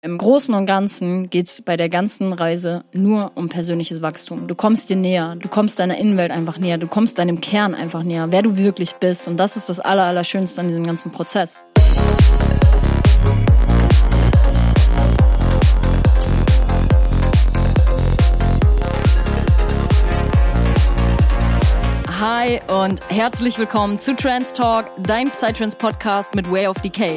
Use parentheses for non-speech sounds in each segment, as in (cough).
Im Großen und Ganzen geht es bei der ganzen Reise nur um persönliches Wachstum. Du kommst dir näher, du kommst deiner Innenwelt einfach näher, du kommst deinem Kern einfach näher, wer du wirklich bist. Und das ist das Allerallerschönste an diesem ganzen Prozess. Hi und herzlich willkommen zu Trans Talk, dein Psytrance Podcast mit Way of Decay.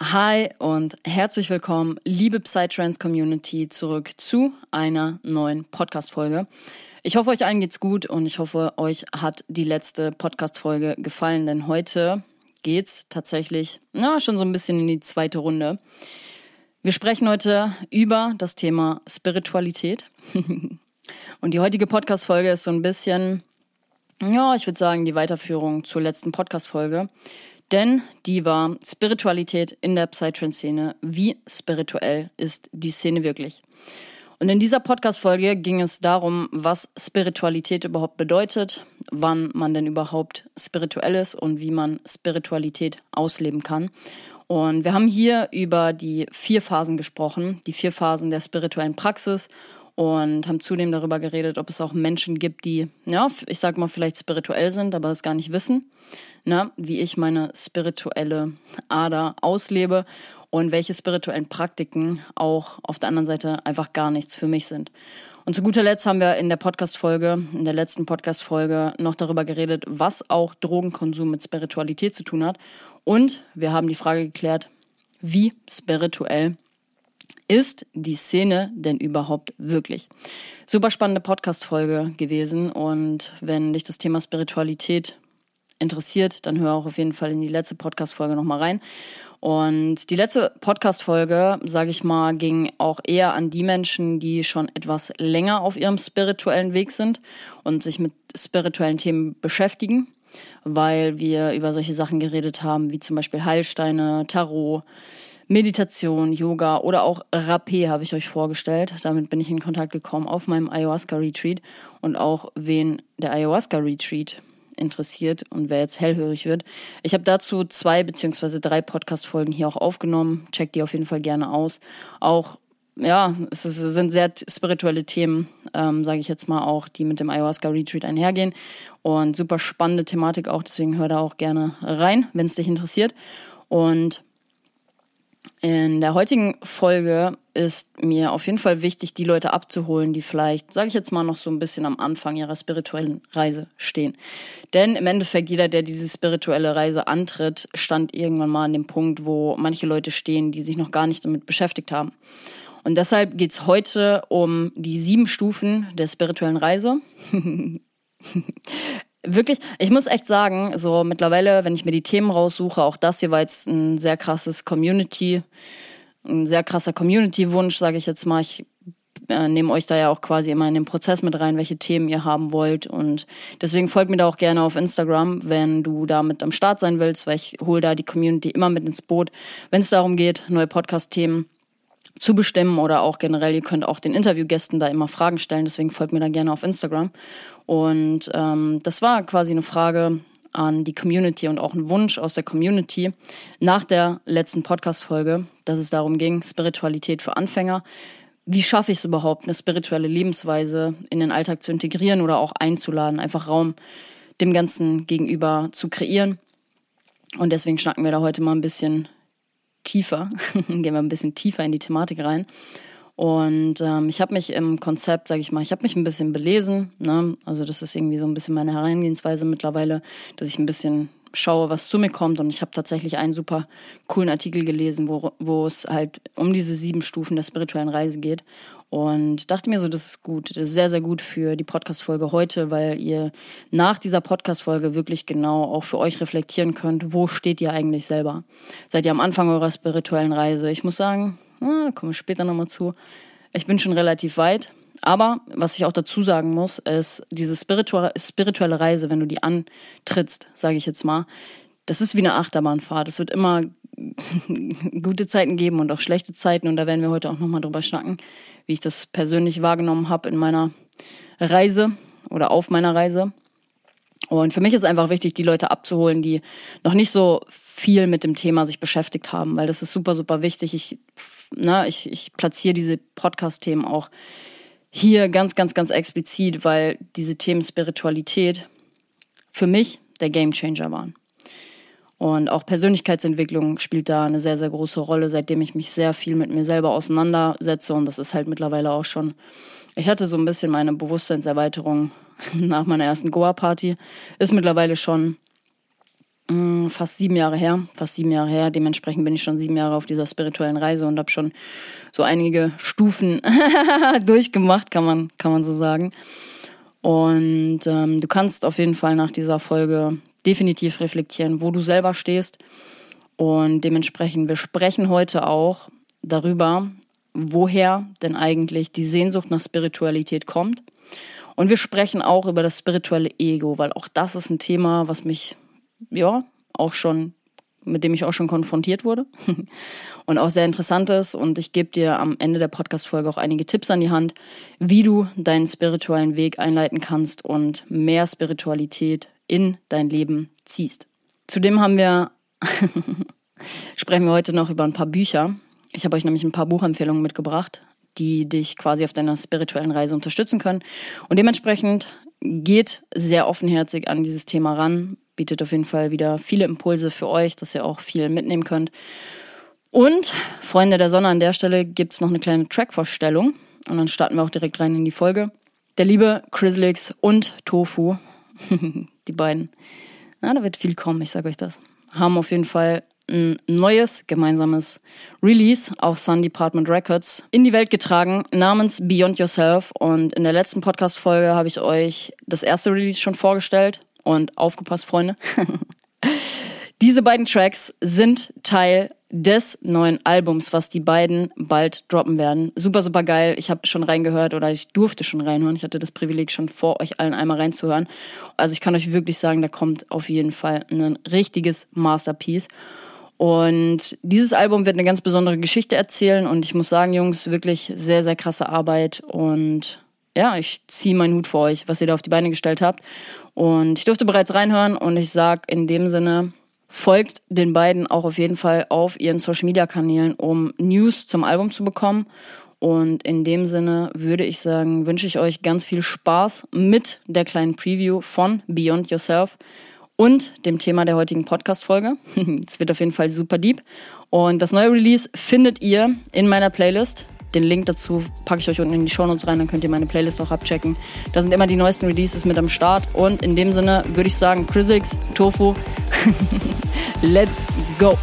Hi und herzlich willkommen, liebe Psytrance Community, zurück zu einer neuen Podcast-Folge. Ich hoffe, euch allen geht's gut und ich hoffe, euch hat die letzte Podcast-Folge gefallen, denn heute geht's tatsächlich, na, schon so ein bisschen in die zweite Runde. Wir sprechen heute über das Thema Spiritualität. (laughs) und die heutige Podcast-Folge ist so ein bisschen, ja, ich würde sagen, die Weiterführung zur letzten Podcast-Folge. Denn die war Spiritualität in der Psytrance-Szene. Wie spirituell ist die Szene wirklich? Und in dieser Podcast-Folge ging es darum, was Spiritualität überhaupt bedeutet, wann man denn überhaupt spirituell ist und wie man Spiritualität ausleben kann. Und wir haben hier über die vier Phasen gesprochen, die vier Phasen der spirituellen Praxis und haben zudem darüber geredet, ob es auch Menschen gibt, die, ja, ich sag mal, vielleicht spirituell sind, aber es gar nicht wissen, ne, wie ich meine spirituelle Ader auslebe und welche spirituellen Praktiken auch auf der anderen Seite einfach gar nichts für mich sind. Und zu guter Letzt haben wir in der Podcast-Folge, in der letzten Podcast-Folge noch darüber geredet, was auch Drogenkonsum mit Spiritualität zu tun hat. Und wir haben die Frage geklärt, wie spirituell ist die Szene denn überhaupt wirklich? Super spannende Podcast-Folge gewesen. Und wenn dich das Thema Spiritualität interessiert, dann hör auch auf jeden Fall in die letzte Podcast-Folge nochmal rein. Und die letzte Podcast-Folge, sage ich mal, ging auch eher an die Menschen, die schon etwas länger auf ihrem spirituellen Weg sind und sich mit spirituellen Themen beschäftigen, weil wir über solche Sachen geredet haben, wie zum Beispiel Heilsteine, Tarot, Meditation, Yoga oder auch Rapé habe ich euch vorgestellt. Damit bin ich in Kontakt gekommen auf meinem Ayahuasca-Retreat und auch wen der Ayahuasca-Retreat interessiert und wer jetzt hellhörig wird. Ich habe dazu zwei beziehungsweise drei Podcast-Folgen hier auch aufgenommen. Checkt die auf jeden Fall gerne aus. Auch ja, es sind sehr spirituelle Themen, ähm, sage ich jetzt mal auch, die mit dem Ayahuasca Retreat einhergehen und super spannende Thematik auch. Deswegen hör da auch gerne rein, wenn es dich interessiert. Und in der heutigen Folge ist mir auf jeden Fall wichtig, die Leute abzuholen, die vielleicht, sage ich jetzt mal, noch so ein bisschen am Anfang ihrer spirituellen Reise stehen. Denn im Endeffekt, jeder, der diese spirituelle Reise antritt, stand irgendwann mal an dem Punkt, wo manche Leute stehen, die sich noch gar nicht damit beschäftigt haben. Und deshalb geht's heute um die sieben Stufen der spirituellen Reise. (laughs) wirklich, ich muss echt sagen, so mittlerweile, wenn ich mir die Themen raussuche, auch das hier war jetzt ein sehr krasses Community, ein sehr krasser Community-Wunsch, sage ich jetzt mal. Ich äh, nehme euch da ja auch quasi immer in den Prozess mit rein, welche Themen ihr haben wollt. Und deswegen folgt mir da auch gerne auf Instagram, wenn du da mit am Start sein willst, weil ich hole da die Community immer mit ins Boot, wenn es darum geht, neue Podcast-Themen zu bestimmen oder auch generell, ihr könnt auch den Interviewgästen da immer Fragen stellen, deswegen folgt mir da gerne auf Instagram. Und ähm, das war quasi eine Frage an die Community und auch ein Wunsch aus der Community nach der letzten Podcast-Folge, dass es darum ging, Spiritualität für Anfänger. Wie schaffe ich es überhaupt, eine spirituelle Lebensweise in den Alltag zu integrieren oder auch einzuladen, einfach Raum dem Ganzen gegenüber zu kreieren? Und deswegen schnacken wir da heute mal ein bisschen tiefer, (laughs) gehen wir ein bisschen tiefer in die Thematik rein. Und ähm, ich habe mich im Konzept, sage ich mal, ich habe mich ein bisschen belesen. Ne? Also das ist irgendwie so ein bisschen meine Herangehensweise mittlerweile, dass ich ein bisschen schaue, was zu mir kommt. Und ich habe tatsächlich einen super coolen Artikel gelesen, wo, wo es halt um diese sieben Stufen der spirituellen Reise geht. Und dachte mir so, das ist gut. Das ist sehr, sehr gut für die Podcast-Folge heute, weil ihr nach dieser Podcast-Folge wirklich genau auch für euch reflektieren könnt, wo steht ihr eigentlich selber? Seid ihr am Anfang eurer spirituellen Reise? Ich muss sagen, na, da kommen wir später nochmal zu. Ich bin schon relativ weit. Aber was ich auch dazu sagen muss, ist, diese spirituelle Reise, wenn du die antrittst, sage ich jetzt mal, das ist wie eine Achterbahnfahrt. Es wird immer (laughs) gute Zeiten geben und auch schlechte Zeiten. Und da werden wir heute auch nochmal drüber schnacken, wie ich das persönlich wahrgenommen habe in meiner Reise oder auf meiner Reise. Und für mich ist einfach wichtig, die Leute abzuholen, die noch nicht so viel mit dem Thema sich beschäftigt haben, weil das ist super, super wichtig. Ich, na, ne, ich, ich platziere diese Podcast-Themen auch hier ganz, ganz, ganz explizit, weil diese Themen Spiritualität für mich der Gamechanger waren. Und auch Persönlichkeitsentwicklung spielt da eine sehr, sehr große Rolle, seitdem ich mich sehr viel mit mir selber auseinandersetze. Und das ist halt mittlerweile auch schon. Ich hatte so ein bisschen meine Bewusstseinserweiterung (laughs) nach meiner ersten Goa-Party. Ist mittlerweile schon mh, mm, fast sieben Jahre her. Fast sieben Jahre her. Dementsprechend bin ich schon sieben Jahre auf dieser spirituellen Reise und habe schon so einige Stufen (laughs) durchgemacht, kann man, kann man so sagen. Und ähm, du kannst auf jeden Fall nach dieser Folge definitiv reflektieren, wo du selber stehst. Und dementsprechend, wir sprechen heute auch darüber, woher denn eigentlich die Sehnsucht nach Spiritualität kommt. Und wir sprechen auch über das spirituelle Ego, weil auch das ist ein Thema, was mich, ja, auch schon, mit dem ich auch schon konfrontiert wurde (laughs) und auch sehr interessant ist. Und ich gebe dir am Ende der Podcast-Folge auch einige Tipps an die Hand, wie du deinen spirituellen Weg einleiten kannst und mehr Spiritualität in dein Leben ziehst. Zudem haben wir, (laughs) sprechen wir heute noch über ein paar Bücher. Ich habe euch nämlich ein paar Buchempfehlungen mitgebracht, die dich quasi auf deiner spirituellen Reise unterstützen können. Und dementsprechend geht sehr offenherzig an dieses Thema ran, bietet auf jeden Fall wieder viele Impulse für euch, dass ihr auch viel mitnehmen könnt. Und Freunde der Sonne, an der Stelle gibt es noch eine kleine Track-Vorstellung. Und dann starten wir auch direkt rein in die Folge. Der liebe Chrislix und Tofu (laughs) die beiden. Na, da wird viel kommen, ich sage euch das. Haben auf jeden Fall ein neues gemeinsames Release auf Sun Department Records in die Welt getragen, namens Beyond Yourself. Und in der letzten Podcast-Folge habe ich euch das erste Release schon vorgestellt. Und aufgepasst, Freunde. (laughs) Diese beiden Tracks sind Teil des neuen Albums, was die beiden bald droppen werden. Super, super geil. Ich habe schon reingehört oder ich durfte schon reinhören. Ich hatte das Privileg, schon vor euch allen einmal reinzuhören. Also ich kann euch wirklich sagen, da kommt auf jeden Fall ein richtiges Masterpiece. Und dieses Album wird eine ganz besondere Geschichte erzählen. Und ich muss sagen, Jungs, wirklich sehr, sehr krasse Arbeit. Und ja, ich ziehe meinen Hut vor euch, was ihr da auf die Beine gestellt habt. Und ich durfte bereits reinhören und ich sag in dem Sinne, Folgt den beiden auch auf jeden Fall auf ihren Social Media Kanälen, um News zum Album zu bekommen. Und in dem Sinne würde ich sagen, wünsche ich euch ganz viel Spaß mit der kleinen Preview von Beyond Yourself und dem Thema der heutigen Podcast-Folge. (laughs) Es wird auf jeden Fall super deep. Und das neue Release findet ihr in meiner Playlist. Den Link dazu packe ich euch unten in die Show Notes rein, dann könnt ihr meine Playlist auch abchecken. Da sind immer die neuesten Releases mit am Start. Und in dem Sinne würde ich sagen, Chrisix, Tofu, (laughs) let's go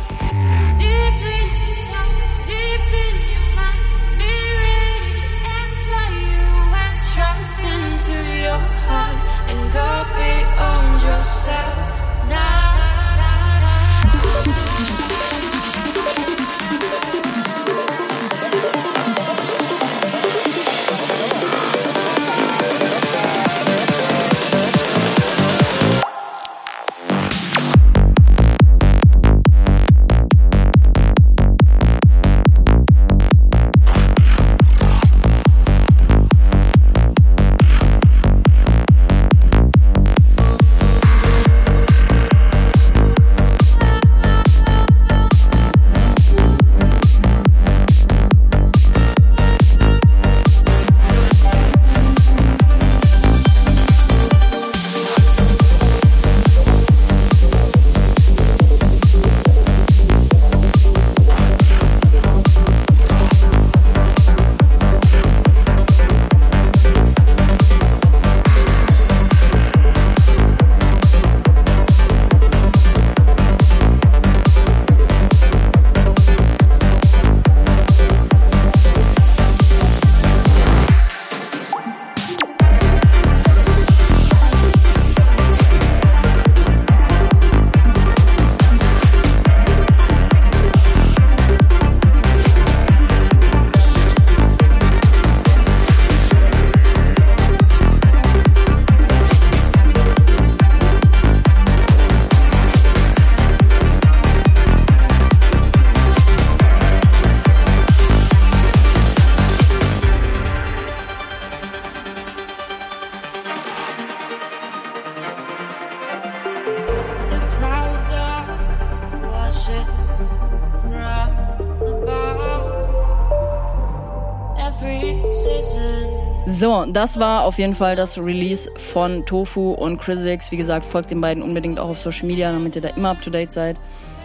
das war auf jeden Fall das Release von Tofu und Chrisix. Wie gesagt, folgt den beiden unbedingt auch auf Social Media, damit ihr da immer up to date seid.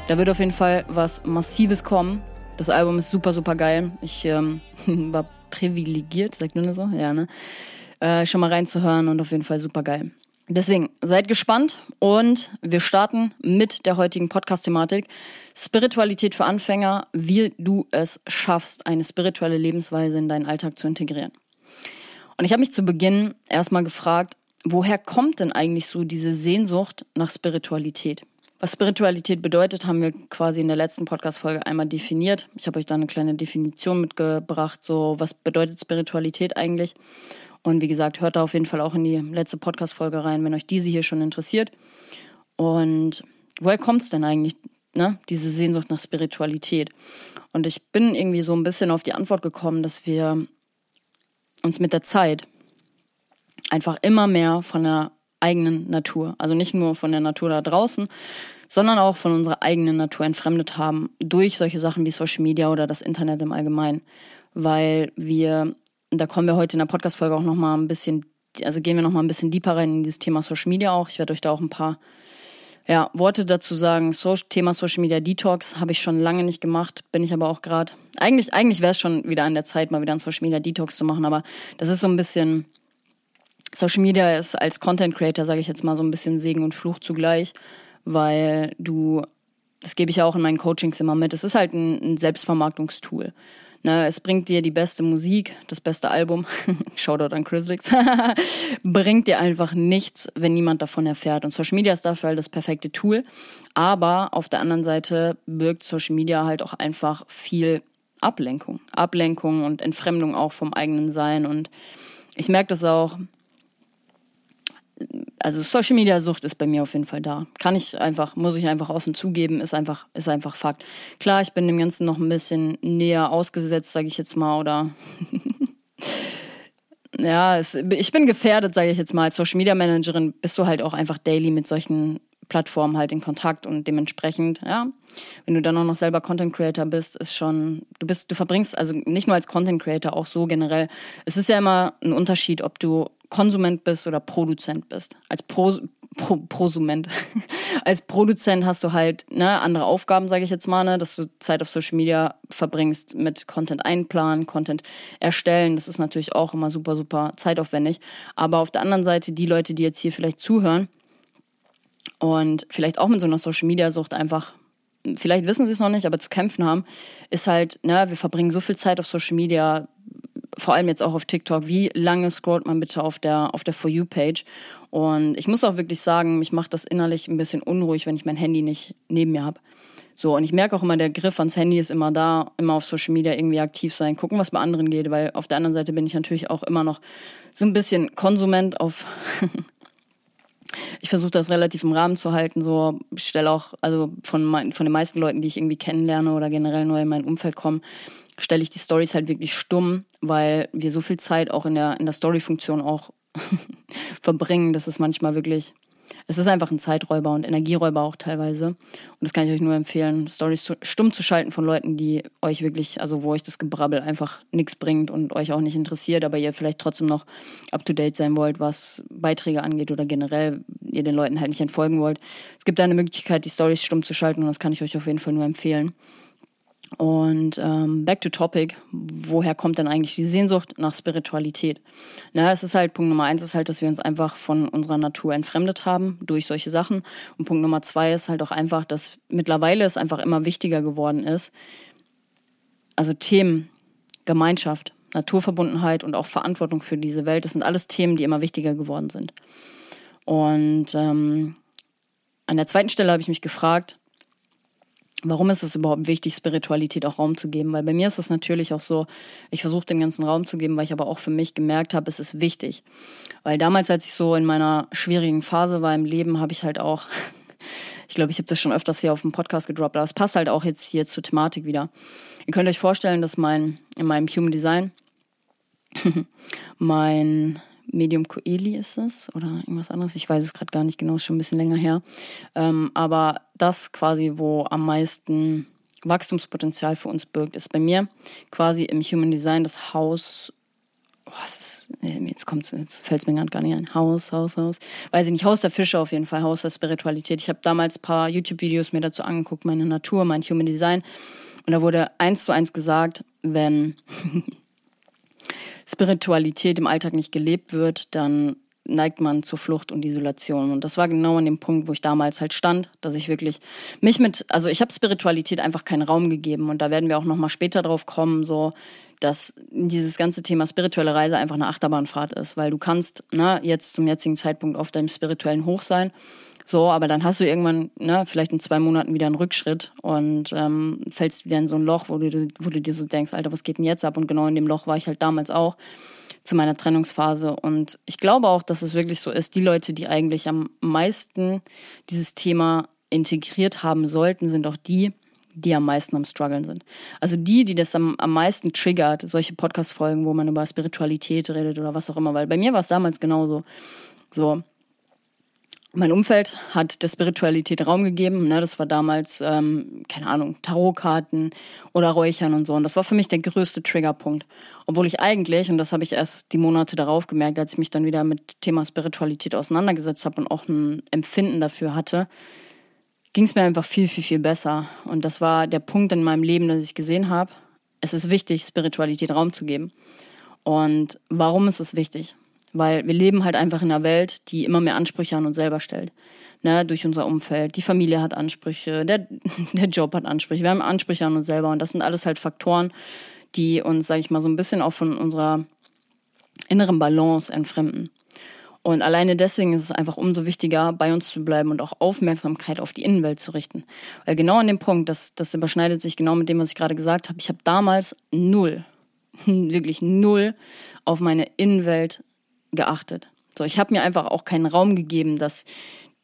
Da wird auf jeden Fall was Massives kommen. Das Album ist super, super geil. Ich ähm, (laughs) war privilegiert, sagt das so? Ja, ne? Äh, schon mal reinzuhören und auf jeden Fall super geil. Deswegen seid gespannt und wir starten mit der heutigen Podcast-Thematik. Spiritualität für Anfänger, wie du es schaffst, eine spirituelle Lebensweise in deinen Alltag zu integrieren. Und ich habe mich zu Beginn erstmal gefragt, woher kommt denn eigentlich so diese Sehnsucht nach Spiritualität? Was Spiritualität bedeutet, haben wir quasi in der letzten Podcast-Folge einmal definiert. Ich habe euch da eine kleine Definition mitgebracht, so was bedeutet Spiritualität eigentlich. Und wie gesagt, hört da auf jeden Fall auch in die letzte Podcast-Folge rein, wenn euch diese hier schon interessiert. Und woher kommt es denn eigentlich, ne, diese Sehnsucht nach Spiritualität? Und ich bin irgendwie so ein bisschen auf die Antwort gekommen, dass wir uns mit der Zeit einfach immer mehr von der eigenen Natur, also nicht nur von der Natur da draußen, sondern auch von unserer eigenen Natur entfremdet haben durch solche Sachen wie Social Media oder das Internet im Allgemeinen, weil wir, da kommen wir heute in der Podcast-Folge auch nochmal ein bisschen, also gehen wir nochmal ein bisschen deeper rein in dieses Thema Social Media auch. Ich werde euch da auch ein paar ja, Worte dazu sagen. So, Thema Social Media Detox habe ich schon lange nicht gemacht, bin ich aber auch gerade. Eigentlich, eigentlich wäre es schon wieder an der Zeit, mal wieder einen Social Media Detox zu machen, aber das ist so ein bisschen. Social Media ist als Content Creator, sage ich jetzt mal, so ein bisschen Segen und Fluch zugleich, weil du, das gebe ich ja auch in meinen Coachings immer mit, es ist halt ein, ein Selbstvermarktungstool. Ne, es bringt dir die beste Musik, das beste Album, (laughs) Shoutout an Chrislix, (laughs) bringt dir einfach nichts, wenn niemand davon erfährt. Und Social Media ist dafür halt das perfekte Tool. Aber auf der anderen Seite birgt Social Media halt auch einfach viel Ablenkung. Ablenkung und Entfremdung auch vom eigenen Sein. Und ich merke das auch, also Social Media Sucht ist bei mir auf jeden Fall da. Kann ich einfach, muss ich einfach offen zugeben, ist einfach, ist einfach Fakt. Klar, ich bin dem Ganzen noch ein bisschen näher ausgesetzt, sage ich jetzt mal, oder (laughs) ja, es, ich bin gefährdet, sage ich jetzt mal. Als Social Media Managerin bist du halt auch einfach daily mit solchen Plattformen halt in Kontakt und dementsprechend, ja, wenn du dann auch noch selber Content Creator bist, ist schon, du bist, du verbringst, also nicht nur als Content Creator, auch so generell. Es ist ja immer ein Unterschied, ob du Konsument bist oder Produzent bist. Als Pro, Pro, Prosument. (laughs) Als Produzent hast du halt ne, andere Aufgaben, sage ich jetzt mal, ne, dass du Zeit auf Social Media verbringst mit Content einplanen, Content erstellen. Das ist natürlich auch immer super, super zeitaufwendig. Aber auf der anderen Seite, die Leute, die jetzt hier vielleicht zuhören und vielleicht auch mit so einer Social Media Sucht einfach vielleicht wissen sie es noch nicht, aber zu kämpfen haben, ist halt, ne, wir verbringen so viel Zeit auf Social Media, vor allem jetzt auch auf TikTok, wie lange scrollt man bitte auf der, auf der For You-Page? Und ich muss auch wirklich sagen, mich macht das innerlich ein bisschen unruhig, wenn ich mein Handy nicht neben mir habe. So, und ich merke auch immer, der Griff ans Handy ist immer da, immer auf Social Media irgendwie aktiv sein, gucken, was bei anderen geht, weil auf der anderen Seite bin ich natürlich auch immer noch so ein bisschen Konsument auf. (laughs) ich versuche das relativ im Rahmen zu halten, so stelle auch, also von, mein, von den meisten Leuten, die ich irgendwie kennenlerne oder generell neu in mein Umfeld kommen, stelle ich die Stories halt wirklich stumm, weil wir so viel Zeit auch in der, in der Story-Funktion auch (laughs) verbringen, dass es manchmal wirklich, es ist einfach ein Zeiträuber und Energieräuber auch teilweise. Und das kann ich euch nur empfehlen, Stories stumm zu schalten von Leuten, die euch wirklich, also wo euch das Gebrabbel einfach nichts bringt und euch auch nicht interessiert, aber ihr vielleicht trotzdem noch up to date sein wollt, was Beiträge angeht oder generell ihr den Leuten halt nicht entfolgen wollt. Es gibt eine Möglichkeit, die Stories stumm zu schalten und das kann ich euch auf jeden Fall nur empfehlen. Und ähm, back to topic, woher kommt denn eigentlich die Sehnsucht nach Spiritualität? Na, es ist halt, Punkt Nummer eins ist halt, dass wir uns einfach von unserer Natur entfremdet haben durch solche Sachen. Und Punkt Nummer zwei ist halt auch einfach, dass mittlerweile es einfach immer wichtiger geworden ist. Also Themen, Gemeinschaft, Naturverbundenheit und auch Verantwortung für diese Welt, das sind alles Themen, die immer wichtiger geworden sind. Und ähm, an der zweiten Stelle habe ich mich gefragt, Warum ist es überhaupt wichtig, Spiritualität auch Raum zu geben? Weil bei mir ist es natürlich auch so, ich versuche dem ganzen Raum zu geben, weil ich aber auch für mich gemerkt habe, es ist wichtig. Weil damals, als ich so in meiner schwierigen Phase war im Leben, habe ich halt auch, (laughs) ich glaube, ich habe das schon öfters hier auf dem Podcast gedroppt, aber es passt halt auch jetzt hier zur Thematik wieder. Ihr könnt euch vorstellen, dass mein, in meinem Human Design (laughs) mein Medium Coeli ist es oder irgendwas anderes. Ich weiß es gerade gar nicht genau, ist schon ein bisschen länger her. Ähm, aber das quasi, wo am meisten Wachstumspotenzial für uns birgt, ist bei mir quasi im Human Design das Haus was ist, jetzt kommt jetzt fällt es mir gar nicht ein. Haus, Haus, Haus. Weiß ich nicht, Haus der Fische auf jeden Fall, Haus der Spiritualität. Ich habe damals ein paar YouTube-Videos mir dazu angeguckt, meine Natur, mein Human Design. Und da wurde eins zu eins gesagt, wenn (laughs) Spiritualität im Alltag nicht gelebt wird, dann neigt man zur Flucht und Isolation. Und das war genau an dem Punkt, wo ich damals halt stand, dass ich wirklich mich mit, also ich habe Spiritualität einfach keinen Raum gegeben. Und da werden wir auch nochmal später drauf kommen, so, dass dieses ganze Thema spirituelle Reise einfach eine Achterbahnfahrt ist. Weil du kannst, ne, jetzt zum jetzigen Zeitpunkt auf deinem spirituellen Hoch sein. So, aber dann hast du irgendwann, ne, vielleicht in zwei Monaten wieder einen Rückschritt und ähm, fällst wieder in so ein Loch, wo du, wo du dir so denkst, Alter, was geht denn jetzt ab? Und genau in dem Loch war ich halt damals auch zu meiner Trennungsphase. Und ich glaube auch, dass es wirklich so ist, die Leute, die eigentlich am meisten dieses Thema integriert haben sollten, sind auch die, die am meisten am struggeln sind. Also die, die das am, am meisten triggert, solche Podcast-Folgen, wo man über Spiritualität redet oder was auch immer, weil bei mir war es damals genauso. So, mein Umfeld hat der Spiritualität Raum gegeben. Ne? Das war damals, ähm, keine Ahnung, Tarotkarten oder Räuchern und so. Und das war für mich der größte Triggerpunkt. Obwohl ich eigentlich, und das habe ich erst die Monate darauf gemerkt, als ich mich dann wieder mit Thema Spiritualität auseinandergesetzt habe und auch ein Empfinden dafür hatte, ging es mir einfach viel, viel, viel besser. Und das war der Punkt in meinem Leben, dass ich gesehen habe, es ist wichtig, Spiritualität Raum zu geben. Und warum ist es wichtig? Weil wir leben halt einfach in einer Welt, die immer mehr Ansprüche an uns selber stellt. Ne, durch unser Umfeld. Die Familie hat Ansprüche, der, (laughs) der Job hat Ansprüche. Wir haben Ansprüche an uns selber. Und das sind alles halt Faktoren, die uns, sag ich mal, so ein bisschen auch von unserer inneren Balance entfremden. Und alleine deswegen ist es einfach umso wichtiger, bei uns zu bleiben und auch Aufmerksamkeit auf die Innenwelt zu richten. Weil genau an dem Punkt, das, das überschneidet sich genau mit dem, was ich gerade gesagt habe. Ich habe damals null, (laughs) wirklich null auf meine Innenwelt geachtet. So, ich habe mir einfach auch keinen Raum gegeben, dass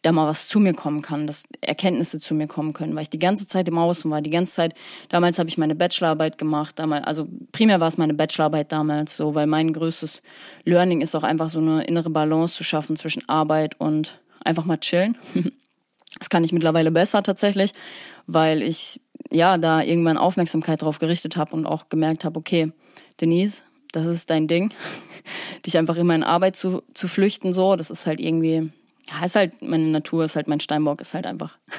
da mal was zu mir kommen kann, dass Erkenntnisse zu mir kommen können, weil ich die ganze Zeit im Außen war, die ganze Zeit, damals habe ich meine Bachelorarbeit gemacht, damals, also primär war es meine Bachelorarbeit damals so, weil mein größtes Learning ist auch einfach so eine innere Balance zu schaffen zwischen Arbeit und einfach mal chillen. (laughs) Das kann ich mittlerweile besser tatsächlich, weil ich ja da irgendwann Aufmerksamkeit drauf gerichtet habe und auch gemerkt habe, okay, Denise, das ist dein Ding, (laughs) dich einfach immer in Arbeit zu, zu flüchten, so, das ist halt irgendwie, ja, ist halt meine Natur, ist halt mein Steinbock, ist halt einfach. (laughs)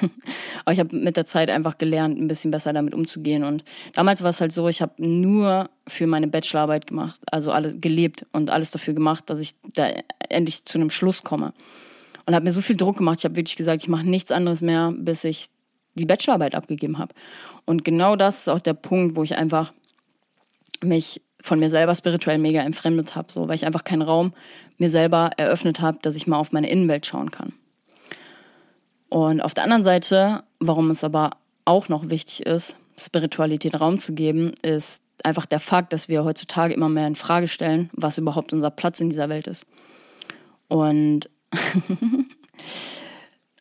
Aber ich habe mit der Zeit einfach gelernt, ein bisschen besser damit umzugehen. Und damals war es halt so, ich habe nur für meine Bachelorarbeit gemacht, also alle gelebt und alles dafür gemacht, dass ich da endlich zu einem Schluss komme. Und habe mir so viel Druck gemacht, ich habe wirklich gesagt, ich mache nichts anderes mehr, bis ich die Bachelorarbeit abgegeben habe. Und genau das ist auch der Punkt, wo ich einfach mich von mir selber spirituell mega entfremdet habe, so weil ich einfach keinen Raum mir selber eröffnet habe, dass ich mal auf meine Innenwelt schauen kann. Und auf der anderen Seite, warum es aber auch noch wichtig ist, Spiritualität Raum zu geben, ist einfach der Fakt, dass wir heutzutage immer mehr in Frage stellen, was überhaupt unser Platz in dieser Welt ist. Und (laughs)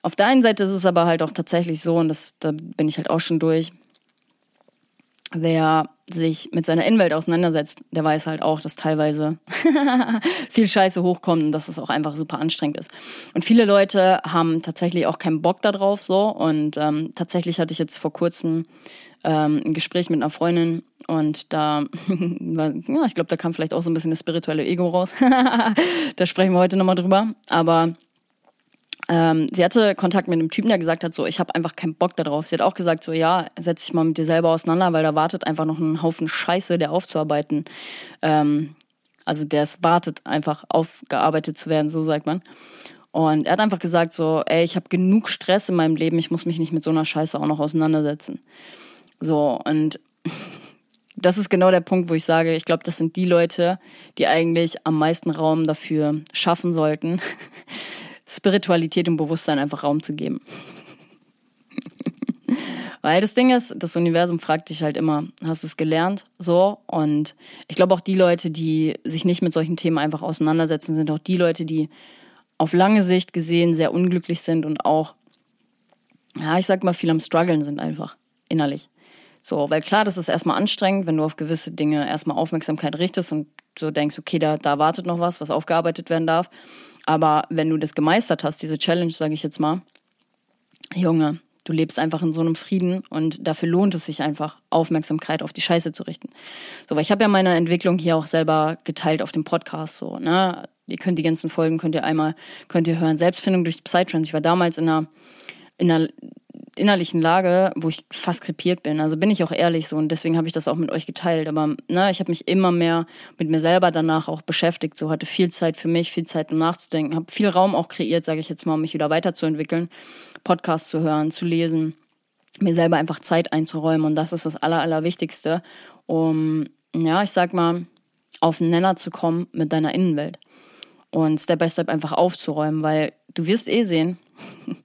auf der einen Seite ist es aber halt auch tatsächlich so, und das, da bin ich halt auch schon durch, wer sich mit seiner Innenwelt auseinandersetzt, der weiß halt auch, dass teilweise (laughs) viel Scheiße hochkommt und dass es auch einfach super anstrengend ist. Und viele Leute haben tatsächlich auch keinen Bock darauf so. Und ähm, tatsächlich hatte ich jetzt vor kurzem ähm, ein Gespräch mit einer Freundin und da, (laughs) ja, ich glaube, da kam vielleicht auch so ein bisschen das spirituelle Ego raus. (laughs) da sprechen wir heute nochmal drüber. Aber ähm, sie hatte Kontakt mit einem Typen, der gesagt hat, so, ich habe einfach keinen Bock darauf. Sie hat auch gesagt, so, ja, setz dich mal mit dir selber auseinander, weil da wartet einfach noch ein Haufen Scheiße, der aufzuarbeiten. Ähm, also der es wartet, einfach aufgearbeitet zu werden, so sagt man. Und er hat einfach gesagt, so, ey, ich habe genug Stress in meinem Leben, ich muss mich nicht mit so einer Scheiße auch noch auseinandersetzen. So, und (laughs) das ist genau der Punkt, wo ich sage, ich glaube, das sind die Leute, die eigentlich am meisten Raum dafür schaffen sollten, (laughs) Spiritualität und Bewusstsein einfach Raum zu geben. (laughs) Weil das Ding ist, das Universum fragt dich halt immer, hast du es gelernt? So. Und ich glaube auch die Leute, die sich nicht mit solchen Themen einfach auseinandersetzen, sind auch die Leute, die auf lange Sicht gesehen sehr unglücklich sind und auch, ja, ich sag mal, viel am struggeln sind einfach, innerlich. So, weil klar, das ist erstmal anstrengend, wenn du auf gewisse Dinge erstmal Aufmerksamkeit richtest und so denkst, okay, da, da wartet noch was, was aufgearbeitet werden darf. Aber wenn du das gemeistert hast, diese Challenge, sage ich jetzt mal, Junge, Du lebst einfach in so einem Frieden und dafür lohnt es sich einfach, Aufmerksamkeit auf die Scheiße zu richten. So, weil ich habe ja meine Entwicklung hier auch selber geteilt auf dem Podcast so, ne? Ihr könnt die ganzen Folgen, könnt ihr einmal, könnt ihr hören. Selbstfindung durch Psytrance. Ich war damals in einer, in einer innerlichen Lage, wo ich fast krepiert bin. Also bin ich auch ehrlich so und deswegen habe ich das auch mit euch geteilt. Aber ne, ich habe mich immer mehr mit mir selber danach auch beschäftigt. So hatte viel Zeit für mich, viel Zeit um nachzudenken, habe viel Raum auch kreiert, sage ich jetzt mal, um mich wieder weiterzuentwickeln, Podcasts zu hören, zu lesen, mir selber einfach Zeit einzuräumen und das ist das Aller, Allerwichtigste, um ja, ich sag mal, auf den Nenner zu kommen mit deiner Innenwelt und Step by Step einfach aufzuräumen, weil du wirst eh sehen, (laughs)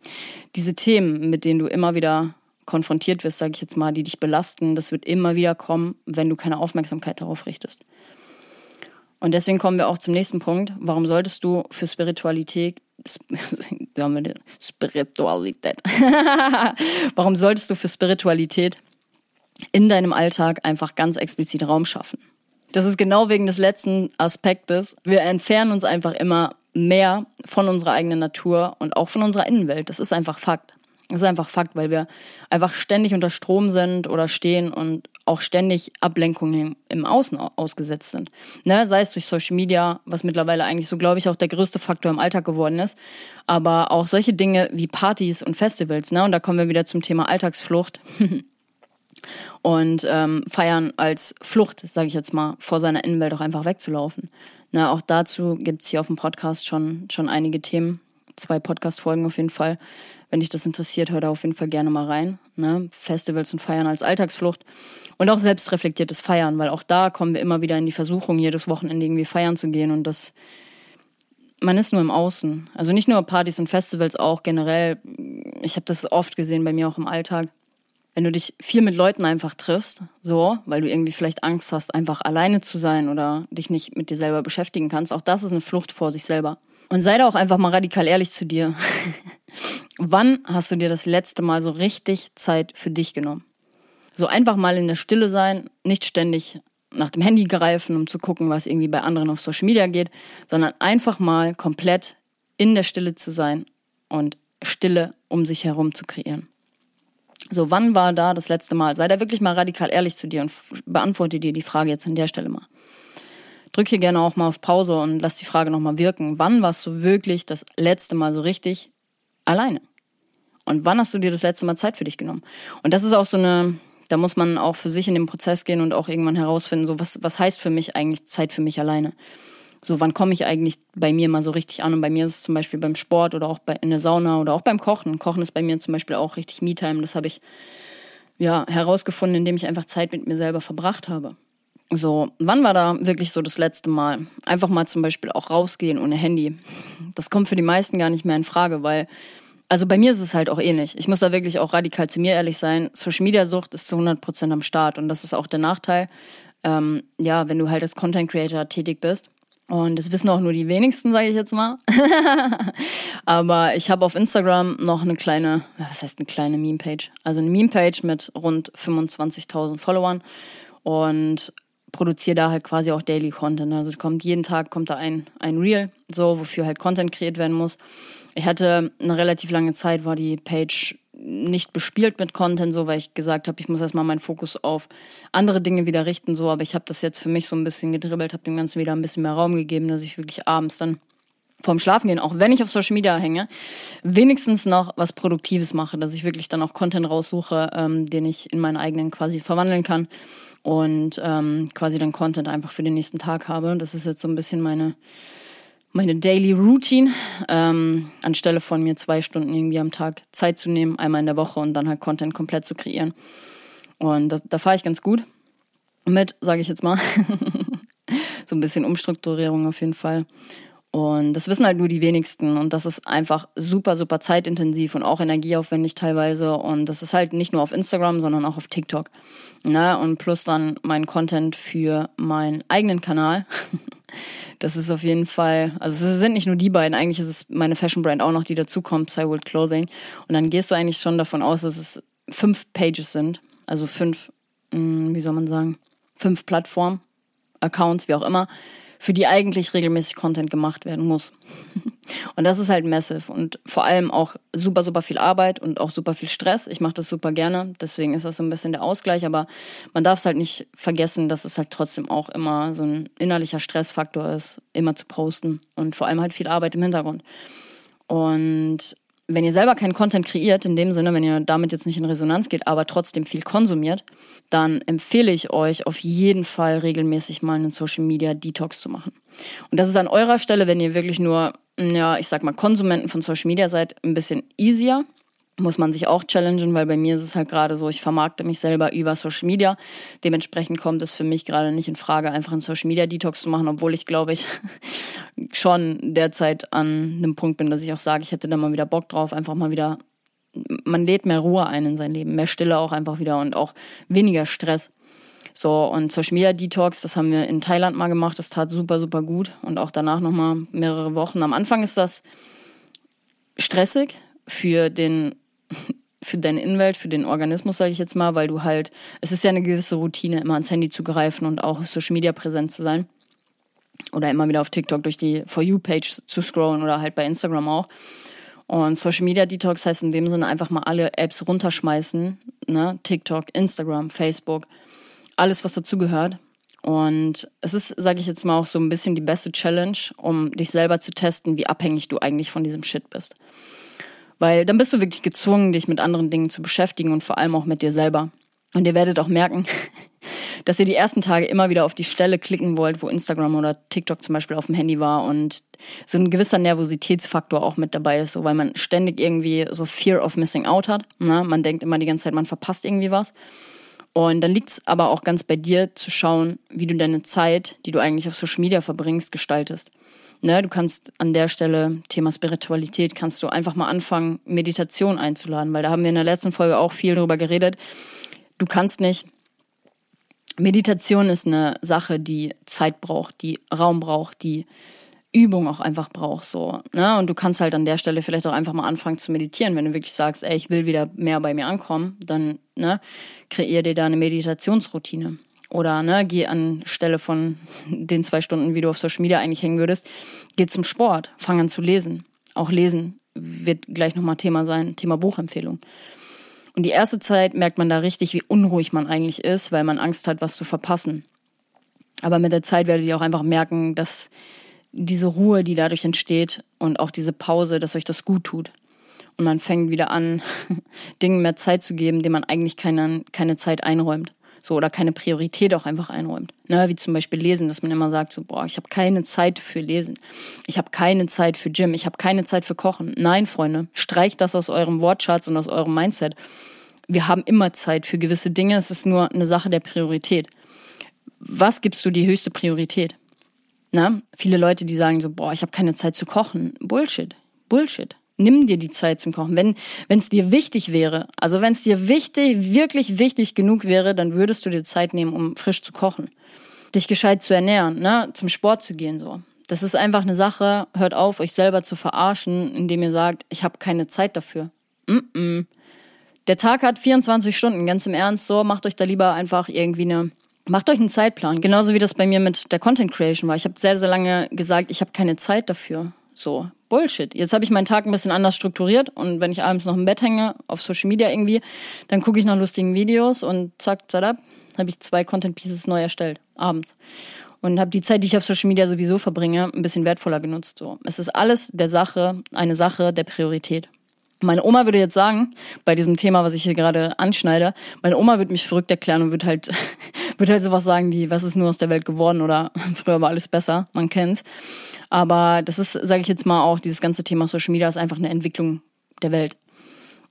diese Themen, mit denen du immer wieder konfrontiert wirst, sage ich jetzt mal, die dich belasten, das wird immer wieder kommen, wenn du keine Aufmerksamkeit darauf richtest. Und deswegen kommen wir auch zum nächsten Punkt. Warum solltest du für Spiritualität, (laughs) Spiritualität, (laughs) warum solltest du für Spiritualität in deinem Alltag einfach ganz explizit Raum schaffen? Das ist genau wegen des letzten Aspektes. Wir entfernen uns einfach immer mehr von unserer eigenen Natur und auch von unserer Innenwelt. Das ist einfach Fakt. Das ist einfach Fakt, weil wir einfach ständig unter Strom sind oder stehen und auch ständig Ablenkungen im Außen ausgesetzt sind. Ne? Sei es durch Social Media, was mittlerweile eigentlich so, glaube ich, auch der größte Faktor im Alltag geworden ist. Aber auch solche Dinge wie Partys und Festivals. Ne? Und da kommen wir wieder zum Thema Alltagsflucht. (laughs) und ähm, feiern als Flucht, sage ich jetzt mal, vor seiner Innenwelt auch einfach wegzulaufen. Na, auch dazu gibt's hier auf dem Podcast schon, schon einige Themen. Zwei Podcast-Folgen auf jeden Fall. Wenn dich das interessiert, hör da auf jeden Fall gerne mal rein. Ne? Festivals und Feiern als Alltagsflucht. Und auch selbstreflektiertes Feiern, weil auch da kommen wir immer wieder in die Versuchung, jedes Wochenende irgendwie feiern zu gehen. Und das, man ist nur im Außen. Also nicht nur Partys und Festivals, auch generell. Ich habe das oft gesehen bei mir auch im Alltag wenn du dich viel mit Leuten einfach triffst, so, weil du irgendwie vielleicht Angst hast, einfach alleine zu sein oder dich nicht mit dir selber beschäftigen kannst, auch das ist eine Flucht vor sich selber. Und sei da auch einfach mal radikal ehrlich zu dir. (laughs) Wann hast du dir das letzte Mal so richtig Zeit für dich genommen? So einfach mal in der Stille sein, nicht ständig nach dem Handy greifen, um zu gucken, was irgendwie bei anderen auf Social Media geht, sondern einfach mal komplett in der Stille zu sein und Stille um sich herum zu kreieren. So, wann war da das letzte Mal? Sei da wirklich mal radikal ehrlich zu dir und beantworte dir die Frage jetzt an der Stelle mal. Drück hier gerne auch mal auf Pause und lass die Frage nochmal wirken. Wann warst du wirklich das letzte Mal so richtig alleine? Und wann hast du dir das letzte Mal Zeit für dich genommen? Und das ist auch so eine, da muss man auch für sich in den Prozess gehen und auch irgendwann herausfinden, so was, was heißt für mich eigentlich Zeit für mich alleine? So wann komme ich eigentlich bei mir mal so richtig an. Und bei mir ist es zum Beispiel beim Sport oder auch bei, in der Sauna oder auch beim Kochen. Kochen ist bei mir zum Beispiel auch richtig Me-Time. Das habe ich ja herausgefunden, indem ich einfach Zeit mit mir selber verbracht habe. So, wann war da wirklich so das letzte Mal? Einfach mal zum Beispiel auch rausgehen ohne Handy. Das kommt für die meisten gar nicht mehr in Frage, weil, also bei mir ist es halt auch ähnlich. Ich muss da wirklich auch radikal zu mir ehrlich sein. Social Media Sucht ist zu 100 Prozent am Start und das ist auch der Nachteil. Ähm, ja, wenn du halt als Content Creator tätig bist und das wissen auch nur die wenigsten, sage ich jetzt mal. (laughs) Aber ich habe auf Instagram noch eine kleine, was heißt eine kleine Meme-Page? Also eine Meme-Page mit rund 25.000 Followern und produziere da halt quasi auch Daily Content. Also kommt jeden Tag kommt da ein, ein Reel, so, wofür halt Content kreiert werden muss. Ich hatte eine relativ lange Zeit, war die Page nicht bespielt mit Content, so weil ich gesagt habe, ich muss erstmal meinen Fokus auf andere Dinge wieder richten, so, aber ich habe das jetzt für mich so ein bisschen gedribbelt, habe dem Ganzen wieder ein bisschen mehr Raum gegeben, dass ich wirklich abends dann vorm Schlafen gehen, auch wenn ich auf Social Media hänge, wenigstens noch was Produktives mache, dass ich wirklich dann auch Content raussuche, ähm, den ich in meinen eigenen quasi verwandeln kann und ähm, quasi dann Content einfach für den nächsten Tag habe. Das ist jetzt so ein bisschen meine meine Daily Routine, ähm, anstelle von mir zwei Stunden irgendwie am Tag Zeit zu nehmen, einmal in der Woche und dann halt Content komplett zu kreieren. Und das, da fahre ich ganz gut mit, sage ich jetzt mal. (laughs) so ein bisschen Umstrukturierung auf jeden Fall. Und das wissen halt nur die wenigsten. Und das ist einfach super, super zeitintensiv und auch energieaufwendig teilweise. Und das ist halt nicht nur auf Instagram, sondern auch auf TikTok. Ne? Und plus dann mein Content für meinen eigenen Kanal. (laughs) Das ist auf jeden Fall, also es sind nicht nur die beiden, eigentlich ist es meine Fashion Brand auch noch, die dazukommt, Cyworld Clothing. Und dann gehst du eigentlich schon davon aus, dass es fünf Pages sind. Also fünf, hm, wie soll man sagen, fünf Plattformen, Accounts, wie auch immer für die eigentlich regelmäßig Content gemacht werden muss. (laughs) und das ist halt massive und vor allem auch super, super viel Arbeit und auch super viel Stress. Ich mache das super gerne, deswegen ist das so ein bisschen der Ausgleich, aber man darf es halt nicht vergessen, dass es halt trotzdem auch immer so ein innerlicher Stressfaktor ist, immer zu posten und vor allem halt viel Arbeit im Hintergrund. Und wenn ihr selber keinen Content kreiert, in dem Sinne, wenn ihr damit jetzt nicht in Resonanz geht, aber trotzdem viel konsumiert, dann empfehle ich euch auf jeden Fall regelmäßig mal einen Social Media Detox zu machen. Und das ist an eurer Stelle, wenn ihr wirklich nur, ja, ich sag mal, Konsumenten von Social Media seid, ein bisschen easier muss man sich auch challengen, weil bei mir ist es halt gerade so, ich vermarkte mich selber über Social Media. Dementsprechend kommt es für mich gerade nicht in Frage, einfach einen Social Media Detox zu machen, obwohl ich glaube ich (laughs) schon derzeit an einem Punkt bin, dass ich auch sage, ich hätte da mal wieder Bock drauf, einfach mal wieder, man lädt mehr Ruhe ein in sein Leben, mehr Stille auch einfach wieder und auch weniger Stress. So, und Social Media Detox, das haben wir in Thailand mal gemacht, das tat super, super gut und auch danach nochmal mehrere Wochen. Am Anfang ist das stressig für den für deine Innenwelt, für den Organismus, sage ich jetzt mal, weil du halt, es ist ja eine gewisse Routine, immer ans Handy zu greifen und auch Social Media präsent zu sein. Oder immer wieder auf TikTok durch die For You-Page zu scrollen oder halt bei Instagram auch. Und Social Media Detox heißt in dem Sinne einfach mal alle Apps runterschmeißen. Ne? TikTok, Instagram, Facebook, alles, was dazugehört. Und es ist, sage ich jetzt mal, auch so ein bisschen die beste Challenge, um dich selber zu testen, wie abhängig du eigentlich von diesem Shit bist. Weil dann bist du wirklich gezwungen, dich mit anderen Dingen zu beschäftigen und vor allem auch mit dir selber. Und ihr werdet auch merken, (laughs) dass ihr die ersten Tage immer wieder auf die Stelle klicken wollt, wo Instagram oder TikTok zum Beispiel auf dem Handy war und so ein gewisser Nervositätsfaktor auch mit dabei ist, so weil man ständig irgendwie so Fear of Missing Out hat. Ne? Man denkt immer die ganze Zeit, man verpasst irgendwie was. Und dann liegt es aber auch ganz bei dir zu schauen, wie du deine Zeit, die du eigentlich auf Social Media verbringst, gestaltest. Ne, du kannst an der Stelle, Thema Spiritualität, kannst du einfach mal anfangen, Meditation einzuladen, weil da haben wir in der letzten Folge auch viel drüber geredet. Du kannst nicht. Meditation ist eine Sache, die Zeit braucht, die Raum braucht, die Übung auch einfach braucht, so, ne? Und du kannst halt an der Stelle vielleicht auch einfach mal anfangen zu meditieren. Wenn du wirklich sagst, ey, ich will wieder mehr bei mir ankommen, dann, ne, kreier dir da eine Meditationsroutine. Oder ne, geh anstelle von den zwei Stunden, wie du auf Social Media eigentlich hängen würdest, geh zum Sport, fang an zu lesen. Auch lesen wird gleich nochmal Thema sein, Thema Buchempfehlung. Und die erste Zeit merkt man da richtig, wie unruhig man eigentlich ist, weil man Angst hat, was zu verpassen. Aber mit der Zeit werdet ihr auch einfach merken, dass diese Ruhe, die dadurch entsteht und auch diese Pause, dass euch das gut tut. Und man fängt wieder an, (laughs) Dingen mehr Zeit zu geben, denen man eigentlich keine, keine Zeit einräumt so oder keine Priorität auch einfach einräumt. Ne, wie zum Beispiel Lesen, dass man immer sagt, so, boah, ich habe keine Zeit für Lesen. Ich habe keine Zeit für Gym. Ich habe keine Zeit für Kochen. Nein, Freunde, streicht das aus eurem Wortschatz und aus eurem Mindset. Wir haben immer Zeit für gewisse Dinge. Es ist nur eine Sache der Priorität. Was gibst du die höchste Priorität? Na, viele Leute, die sagen so, boah, ich habe keine Zeit zu kochen. Bullshit. Bullshit. Nimm dir die Zeit zum Kochen. Wenn es dir wichtig wäre, also wenn es dir wichtig, wirklich wichtig genug wäre, dann würdest du dir Zeit nehmen, um frisch zu kochen, dich gescheit zu ernähren, ne, zum Sport zu gehen so. Das ist einfach eine Sache. Hört auf, euch selber zu verarschen, indem ihr sagt, ich habe keine Zeit dafür. Mm -mm. Der Tag hat 24 Stunden, ganz im Ernst. So, macht euch da lieber einfach irgendwie eine Macht euch einen Zeitplan, genauso wie das bei mir mit der Content Creation war. Ich habe sehr, sehr lange gesagt, ich habe keine Zeit dafür. So, Bullshit. Jetzt habe ich meinen Tag ein bisschen anders strukturiert und wenn ich abends noch im Bett hänge, auf Social Media irgendwie, dann gucke ich nach lustigen Videos und zack, zack, habe ich zwei Content Pieces neu erstellt, abends. Und habe die Zeit, die ich auf Social Media sowieso verbringe, ein bisschen wertvoller genutzt. So. Es ist alles der Sache, eine Sache der Priorität. Meine Oma würde jetzt sagen, bei diesem Thema, was ich hier gerade anschneide, meine Oma würde mich verrückt erklären und würde halt, (laughs) würde halt sowas sagen wie, was ist nur aus der Welt geworden oder (laughs) früher war alles besser, man kennt's. Aber das ist, sage ich jetzt mal, auch dieses ganze Thema Social Media ist einfach eine Entwicklung der Welt.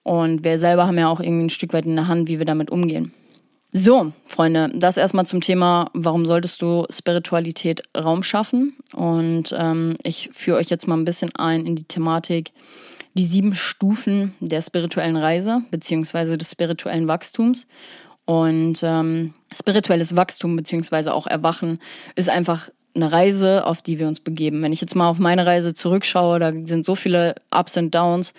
Und wir selber haben ja auch irgendwie ein Stück weit in der Hand, wie wir damit umgehen. So, Freunde, das erstmal zum Thema, warum solltest du Spiritualität Raum schaffen? Und ähm, ich führe euch jetzt mal ein bisschen ein in die Thematik, die sieben Stufen der spirituellen Reise beziehungsweise des spirituellen Wachstums. Und ähm, spirituelles Wachstum beziehungsweise auch Erwachen ist einfach eine Reise, auf die wir uns begeben. Wenn ich jetzt mal auf meine Reise zurückschaue, da sind so viele Ups und Downs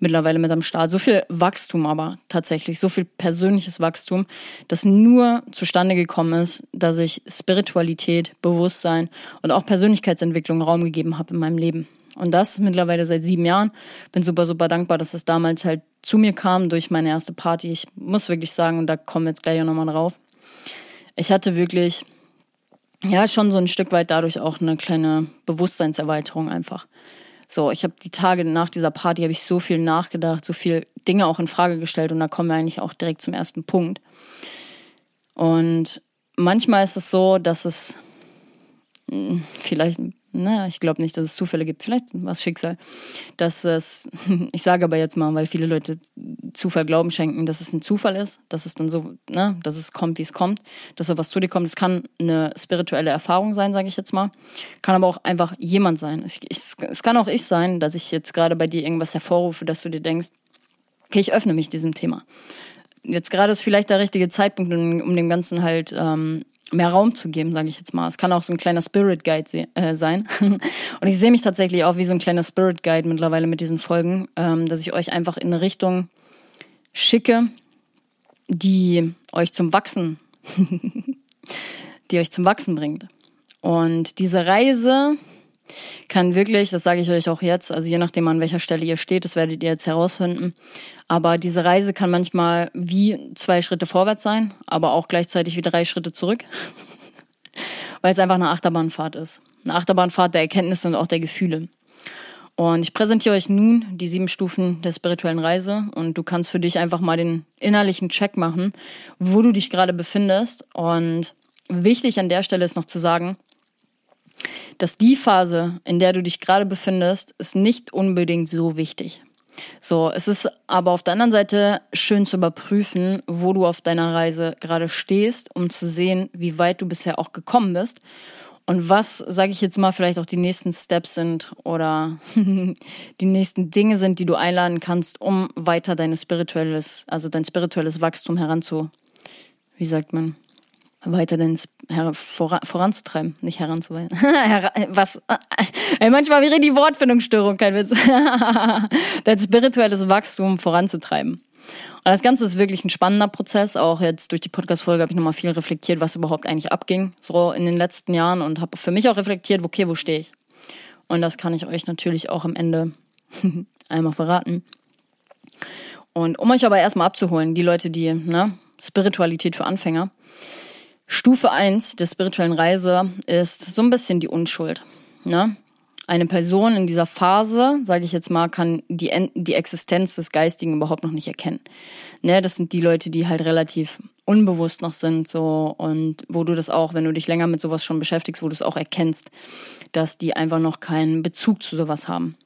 mittlerweile mit am Start, so viel Wachstum aber tatsächlich, so viel persönliches Wachstum, das nur zustande gekommen ist, dass ich Spiritualität, Bewusstsein und auch Persönlichkeitsentwicklung Raum gegeben habe in meinem Leben. Und das mittlerweile seit sieben Jahren. Bin super, super dankbar, dass es damals halt zu mir kam durch meine erste Party. Ich muss wirklich sagen, und da kommen wir jetzt gleich auch nochmal drauf. Ich hatte wirklich ja, schon so ein Stück weit dadurch auch eine kleine Bewusstseinserweiterung einfach. So, ich habe die Tage nach dieser Party habe ich so viel nachgedacht, so viel Dinge auch in Frage gestellt und da kommen wir eigentlich auch direkt zum ersten Punkt. Und manchmal ist es so, dass es hm, vielleicht na, ich glaube nicht, dass es Zufälle gibt. Vielleicht was Schicksal. Dass es, (laughs) ich sage aber jetzt mal, weil viele Leute Zufall Glauben schenken, dass es ein Zufall ist, dass es dann so, ne, dass es kommt, wie es kommt, dass da was zu dir kommt. Es kann eine spirituelle Erfahrung sein, sage ich jetzt mal. Kann aber auch einfach jemand sein. Es, ich, es kann auch ich sein, dass ich jetzt gerade bei dir irgendwas hervorrufe, dass du dir denkst, okay, ich öffne mich diesem Thema. Jetzt gerade ist vielleicht der richtige Zeitpunkt, um dem Ganzen halt ähm, mehr Raum zu geben, sage ich jetzt mal. Es kann auch so ein kleiner Spirit Guide äh, sein. (laughs) und ich sehe mich tatsächlich auch wie so ein kleiner Spirit Guide mittlerweile mit diesen Folgen, ähm, dass ich euch einfach in eine Richtung schicke, die euch zum Wachsen, (laughs) die euch zum Wachsen bringt. Und diese Reise kann wirklich, das sage ich euch auch jetzt, also je nachdem an welcher Stelle ihr steht, das werdet ihr jetzt herausfinden. Aber diese Reise kann manchmal wie zwei Schritte vorwärts sein, aber auch gleichzeitig wie drei Schritte zurück. (laughs) Weil es einfach eine Achterbahnfahrt ist. Eine Achterbahnfahrt der Erkenntnisse und auch der Gefühle. Und ich präsentiere euch nun die sieben Stufen der spirituellen Reise und du kannst für dich einfach mal den innerlichen Check machen, wo du dich gerade befindest. Und wichtig an der Stelle ist noch zu sagen, dass die Phase, in der du dich gerade befindest, ist nicht unbedingt so wichtig. So, es ist aber auf der anderen Seite schön zu überprüfen, wo du auf deiner Reise gerade stehst, um zu sehen, wie weit du bisher auch gekommen bist und was, sage ich jetzt mal, vielleicht auch die nächsten Steps sind oder (laughs) die nächsten Dinge sind, die du einladen kannst, um weiter dein spirituelles, also dein spirituelles Wachstum heranzu, wie sagt man, weiter voran, voranzutreiben, nicht heranzuweisen. (laughs) Was? Ey, manchmal wäre die Wortfindungsstörung, kein Witz. (laughs) Dein spirituelles Wachstum voranzutreiben. Und das Ganze ist wirklich ein spannender Prozess. Auch jetzt durch die Podcast-Folge habe ich nochmal viel reflektiert, was überhaupt eigentlich abging, so in den letzten Jahren und habe für mich auch reflektiert, okay, wo stehe ich? Und das kann ich euch natürlich auch am Ende (laughs) einmal verraten. Und um euch aber erstmal abzuholen, die Leute, die, ne, Spiritualität für Anfänger, Stufe 1 der spirituellen Reise ist so ein bisschen die Unschuld. Ne? Eine Person in dieser Phase, sage ich jetzt mal, kann die, die Existenz des Geistigen überhaupt noch nicht erkennen. Ne? Das sind die Leute, die halt relativ unbewusst noch sind, so und wo du das auch, wenn du dich länger mit sowas schon beschäftigst, wo du es auch erkennst, dass die einfach noch keinen Bezug zu sowas haben.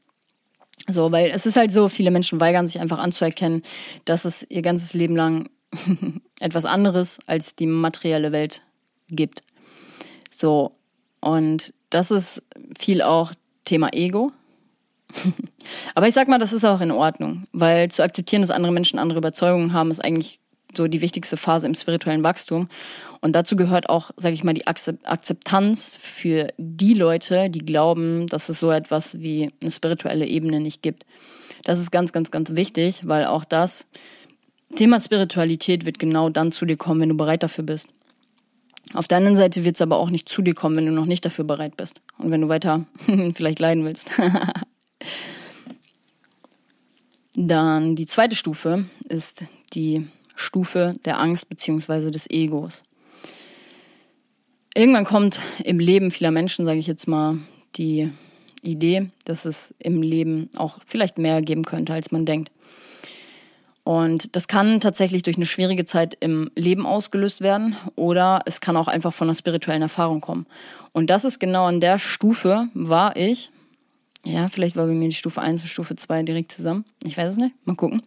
So, weil es ist halt so, viele Menschen weigern sich einfach anzuerkennen, dass es ihr ganzes Leben lang (laughs) etwas anderes als die materielle Welt gibt. So, und das ist viel auch Thema Ego. (laughs) Aber ich sag mal, das ist auch in Ordnung, weil zu akzeptieren, dass andere Menschen andere Überzeugungen haben, ist eigentlich so die wichtigste Phase im spirituellen Wachstum. Und dazu gehört auch, sage ich mal, die Akzeptanz für die Leute, die glauben, dass es so etwas wie eine spirituelle Ebene nicht gibt. Das ist ganz, ganz, ganz wichtig, weil auch das Thema Spiritualität wird genau dann zu dir kommen, wenn du bereit dafür bist. Auf der anderen Seite wird es aber auch nicht zu dir kommen, wenn du noch nicht dafür bereit bist. Und wenn du weiter (laughs) vielleicht leiden willst. (laughs) Dann die zweite Stufe ist die Stufe der Angst beziehungsweise des Egos. Irgendwann kommt im Leben vieler Menschen, sage ich jetzt mal, die Idee, dass es im Leben auch vielleicht mehr geben könnte, als man denkt. Und das kann tatsächlich durch eine schwierige Zeit im Leben ausgelöst werden oder es kann auch einfach von einer spirituellen Erfahrung kommen. Und das ist genau an der Stufe, war ich, ja, vielleicht war bei mir die Stufe 1 und Stufe 2 direkt zusammen. Ich weiß es nicht. Mal gucken.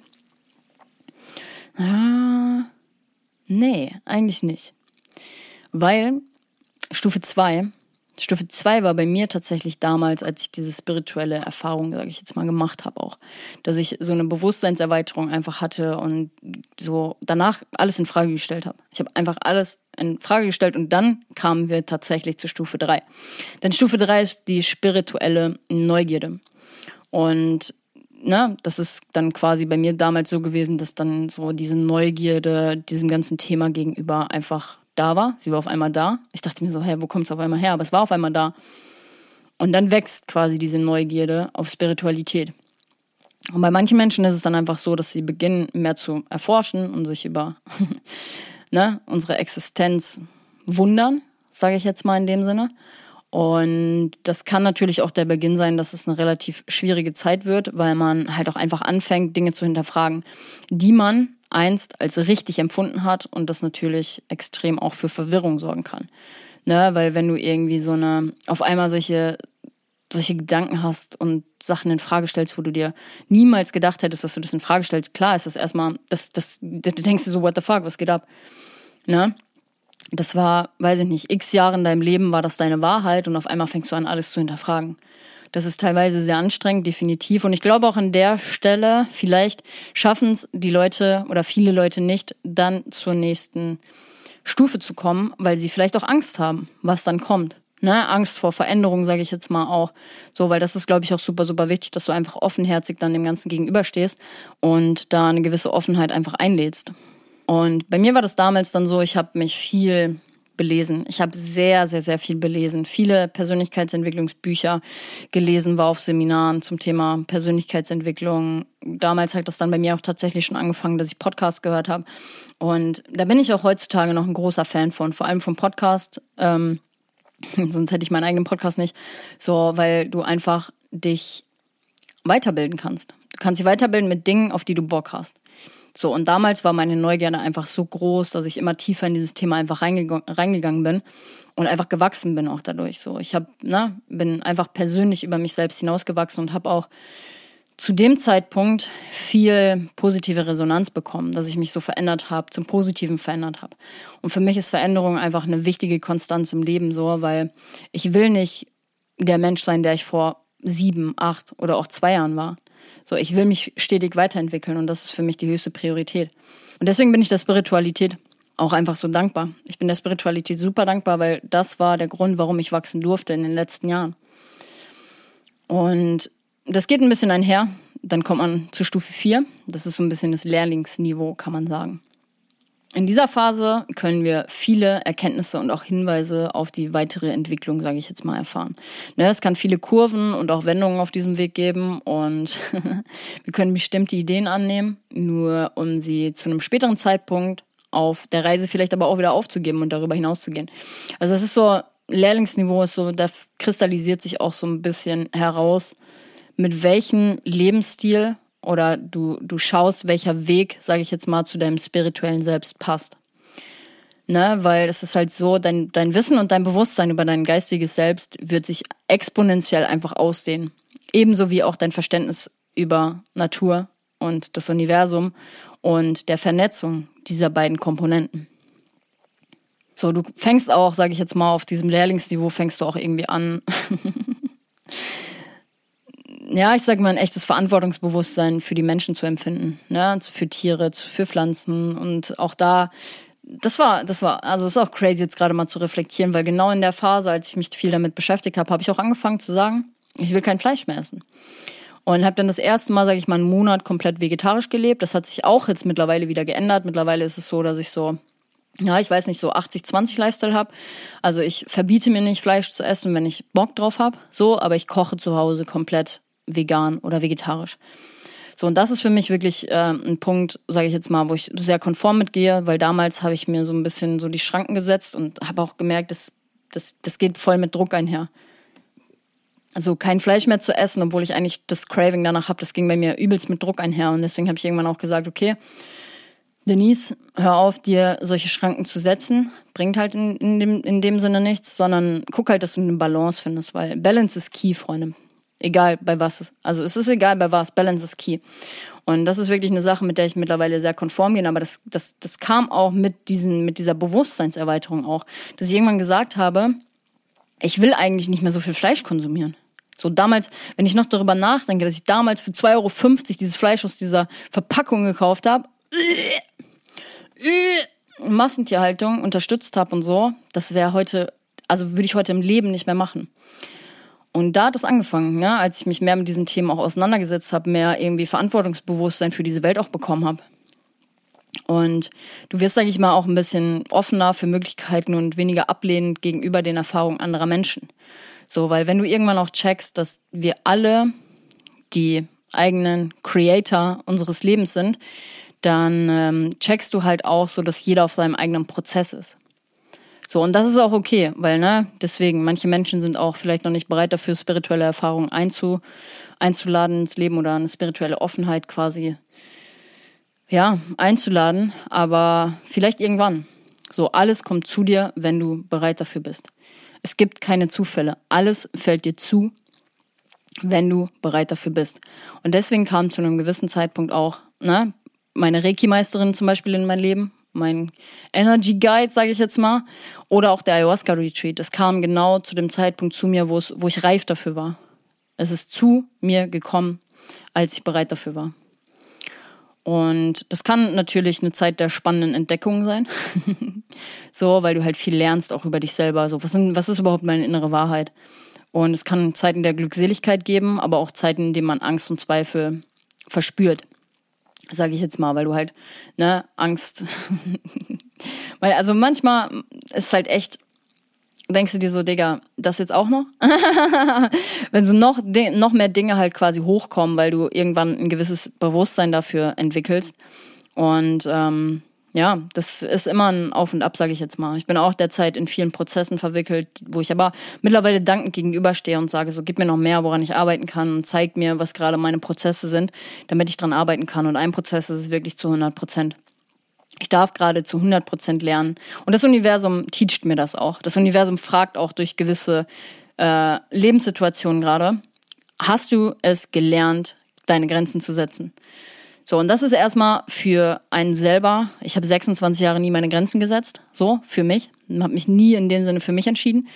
Ah, nee, eigentlich nicht. Weil Stufe 2, Stufe 2 war bei mir tatsächlich damals, als ich diese spirituelle Erfahrung, sage ich jetzt mal, gemacht habe auch, dass ich so eine Bewusstseinserweiterung einfach hatte und so danach alles in Frage gestellt habe. Ich habe einfach alles in Frage gestellt und dann kamen wir tatsächlich zu Stufe 3. Denn Stufe 3 ist die spirituelle Neugierde. Und ne, das ist dann quasi bei mir damals so gewesen, dass dann so diese Neugierde diesem ganzen Thema gegenüber einfach da war. Sie war auf einmal da. Ich dachte mir so, hä, wo kommt es auf einmal her? Aber es war auf einmal da. Und dann wächst quasi diese Neugierde auf Spiritualität. Und bei manchen Menschen ist es dann einfach so, dass sie beginnen, mehr zu erforschen und sich über (laughs) ne, unsere Existenz wundern, sage ich jetzt mal in dem Sinne. Und das kann natürlich auch der Beginn sein, dass es eine relativ schwierige Zeit wird, weil man halt auch einfach anfängt, Dinge zu hinterfragen, die man einst als richtig empfunden hat und das natürlich extrem auch für Verwirrung sorgen kann. Ne, weil wenn du irgendwie so eine, auf einmal solche, solche Gedanken hast und Sachen in Frage stellst, wo du dir niemals gedacht hättest, dass du das in Frage stellst, klar ist das erstmal, das, das, du denkst dir so, what the fuck, was geht ab? Ne? Das war, weiß ich nicht, x Jahre in deinem Leben war das deine Wahrheit und auf einmal fängst du an, alles zu hinterfragen. Das ist teilweise sehr anstrengend, definitiv. Und ich glaube auch an der Stelle, vielleicht schaffen es die Leute oder viele Leute nicht, dann zur nächsten Stufe zu kommen, weil sie vielleicht auch Angst haben, was dann kommt. Ne? Angst vor Veränderung, sage ich jetzt mal auch. So, weil das ist, glaube ich, auch super, super wichtig, dass du einfach offenherzig dann dem Ganzen gegenüberstehst und da eine gewisse Offenheit einfach einlädst. Und bei mir war das damals dann so, ich habe mich viel belesen. Ich habe sehr, sehr, sehr viel belesen. Viele Persönlichkeitsentwicklungsbücher gelesen, war auf Seminaren zum Thema Persönlichkeitsentwicklung. Damals hat das dann bei mir auch tatsächlich schon angefangen, dass ich Podcasts gehört habe. Und da bin ich auch heutzutage noch ein großer Fan von, vor allem vom Podcast. Ähm, (laughs) sonst hätte ich meinen eigenen Podcast nicht. So, weil du einfach dich weiterbilden kannst. Du kannst dich weiterbilden mit Dingen, auf die du Bock hast. So, und damals war meine Neugierde einfach so groß, dass ich immer tiefer in dieses Thema einfach reingegangen bin und einfach gewachsen bin auch dadurch. So, ich habe, ne, bin einfach persönlich über mich selbst hinausgewachsen und habe auch zu dem Zeitpunkt viel positive Resonanz bekommen, dass ich mich so verändert habe, zum Positiven verändert habe. Und für mich ist Veränderung einfach eine wichtige Konstanz im Leben so, weil ich will nicht der Mensch sein, der ich vor sieben, acht oder auch zwei Jahren war. So, ich will mich stetig weiterentwickeln und das ist für mich die höchste Priorität. Und deswegen bin ich der Spiritualität auch einfach so dankbar. Ich bin der Spiritualität super dankbar, weil das war der Grund, warum ich wachsen durfte in den letzten Jahren. Und das geht ein bisschen einher. Dann kommt man zu Stufe 4. Das ist so ein bisschen das Lehrlingsniveau, kann man sagen. In dieser Phase können wir viele Erkenntnisse und auch Hinweise auf die weitere Entwicklung, sage ich jetzt mal, erfahren. Ne, es kann viele Kurven und auch Wendungen auf diesem Weg geben und (laughs) wir können bestimmte Ideen annehmen, nur um sie zu einem späteren Zeitpunkt auf der Reise vielleicht aber auch wieder aufzugeben und darüber hinaus zu gehen. Also es ist so, Lehrlingsniveau ist so, da kristallisiert sich auch so ein bisschen heraus, mit welchem Lebensstil oder du, du schaust, welcher Weg, sage ich jetzt mal, zu deinem spirituellen Selbst passt. Ne, weil es ist halt so, dein, dein Wissen und dein Bewusstsein über dein geistiges Selbst wird sich exponentiell einfach ausdehnen. Ebenso wie auch dein Verständnis über Natur und das Universum und der Vernetzung dieser beiden Komponenten. So, du fängst auch, sage ich jetzt mal, auf diesem Lehrlingsniveau fängst du auch irgendwie an, (laughs) ja, ich sag mal, ein echtes Verantwortungsbewusstsein für die Menschen zu empfinden, ne? für Tiere, für Pflanzen und auch da, das war, das war, also ist auch crazy jetzt gerade mal zu reflektieren, weil genau in der Phase, als ich mich viel damit beschäftigt habe, habe ich auch angefangen zu sagen, ich will kein Fleisch mehr essen. Und habe dann das erste Mal, sage ich mal, einen Monat komplett vegetarisch gelebt. Das hat sich auch jetzt mittlerweile wieder geändert. Mittlerweile ist es so, dass ich so ja, ich weiß nicht, so 80-20 Lifestyle habe. Also ich verbiete mir nicht Fleisch zu essen, wenn ich Bock drauf habe, so, aber ich koche zu Hause komplett vegan oder vegetarisch. So, und das ist für mich wirklich äh, ein Punkt, sage ich jetzt mal, wo ich sehr konform mitgehe, weil damals habe ich mir so ein bisschen so die Schranken gesetzt und habe auch gemerkt, dass das, das geht voll mit Druck einher. Also kein Fleisch mehr zu essen, obwohl ich eigentlich das Craving danach habe, das ging bei mir übelst mit Druck einher. Und deswegen habe ich irgendwann auch gesagt, okay, Denise, hör auf, dir solche Schranken zu setzen. Bringt halt in, in, dem, in dem Sinne nichts, sondern guck halt, dass du eine Balance findest, weil Balance ist key, Freunde. Egal bei was. Also es ist egal bei was. Balance is key. Und das ist wirklich eine Sache, mit der ich mittlerweile sehr konform gehe. Aber das, das, das kam auch mit, diesen, mit dieser Bewusstseinserweiterung auch. Dass ich irgendwann gesagt habe, ich will eigentlich nicht mehr so viel Fleisch konsumieren. So damals, wenn ich noch darüber nachdenke, dass ich damals für 2,50 Euro dieses Fleisch aus dieser Verpackung gekauft habe, Massentierhaltung unterstützt habe und so, das wäre heute, also würde ich heute im Leben nicht mehr machen. Und da hat es angefangen, ne? als ich mich mehr mit diesen Themen auch auseinandergesetzt habe, mehr irgendwie Verantwortungsbewusstsein für diese Welt auch bekommen habe. Und du wirst, sage ich mal, auch ein bisschen offener für Möglichkeiten und weniger ablehnend gegenüber den Erfahrungen anderer Menschen. So, weil wenn du irgendwann auch checkst, dass wir alle die eigenen Creator unseres Lebens sind, dann ähm, checkst du halt auch so, dass jeder auf seinem eigenen Prozess ist. So, und das ist auch okay, weil, ne, deswegen, manche Menschen sind auch vielleicht noch nicht bereit dafür, spirituelle Erfahrungen einzu, einzuladen ins Leben oder eine spirituelle Offenheit quasi, ja, einzuladen, aber vielleicht irgendwann. So, alles kommt zu dir, wenn du bereit dafür bist. Es gibt keine Zufälle. Alles fällt dir zu, wenn du bereit dafür bist. Und deswegen kam zu einem gewissen Zeitpunkt auch, ne, meine Reiki-Meisterin zum Beispiel in mein Leben, mein Energy Guide, sage ich jetzt mal, oder auch der Ayahuasca Retreat. Das kam genau zu dem Zeitpunkt zu mir, wo es, wo ich reif dafür war. Es ist zu mir gekommen, als ich bereit dafür war. Und das kann natürlich eine Zeit der spannenden Entdeckung sein. (laughs) so, weil du halt viel lernst auch über dich selber. So, was, sind, was ist überhaupt meine innere Wahrheit? Und es kann Zeiten der Glückseligkeit geben, aber auch Zeiten, in denen man Angst und Zweifel verspürt sage ich jetzt mal, weil du halt, ne, Angst. (laughs) weil, also manchmal ist halt echt, denkst du dir so, Digga, das jetzt auch noch? (laughs) Wenn so noch, noch mehr Dinge halt quasi hochkommen, weil du irgendwann ein gewisses Bewusstsein dafür entwickelst. Und ähm, ja, das ist immer ein Auf und Ab, sage ich jetzt mal. Ich bin auch derzeit in vielen Prozessen verwickelt, wo ich aber mittlerweile dankend gegenüberstehe und sage so, gib mir noch mehr, woran ich arbeiten kann und zeig mir, was gerade meine Prozesse sind, damit ich dran arbeiten kann. Und ein Prozess ist es wirklich zu 100 Prozent. Ich darf gerade zu 100 Prozent lernen. Und das Universum teacht mir das auch. Das Universum fragt auch durch gewisse äh, Lebenssituationen gerade, hast du es gelernt, deine Grenzen zu setzen? So, und das ist erstmal für einen selber. Ich habe 26 Jahre nie meine Grenzen gesetzt, so, für mich. Habe mich nie in dem Sinne für mich entschieden.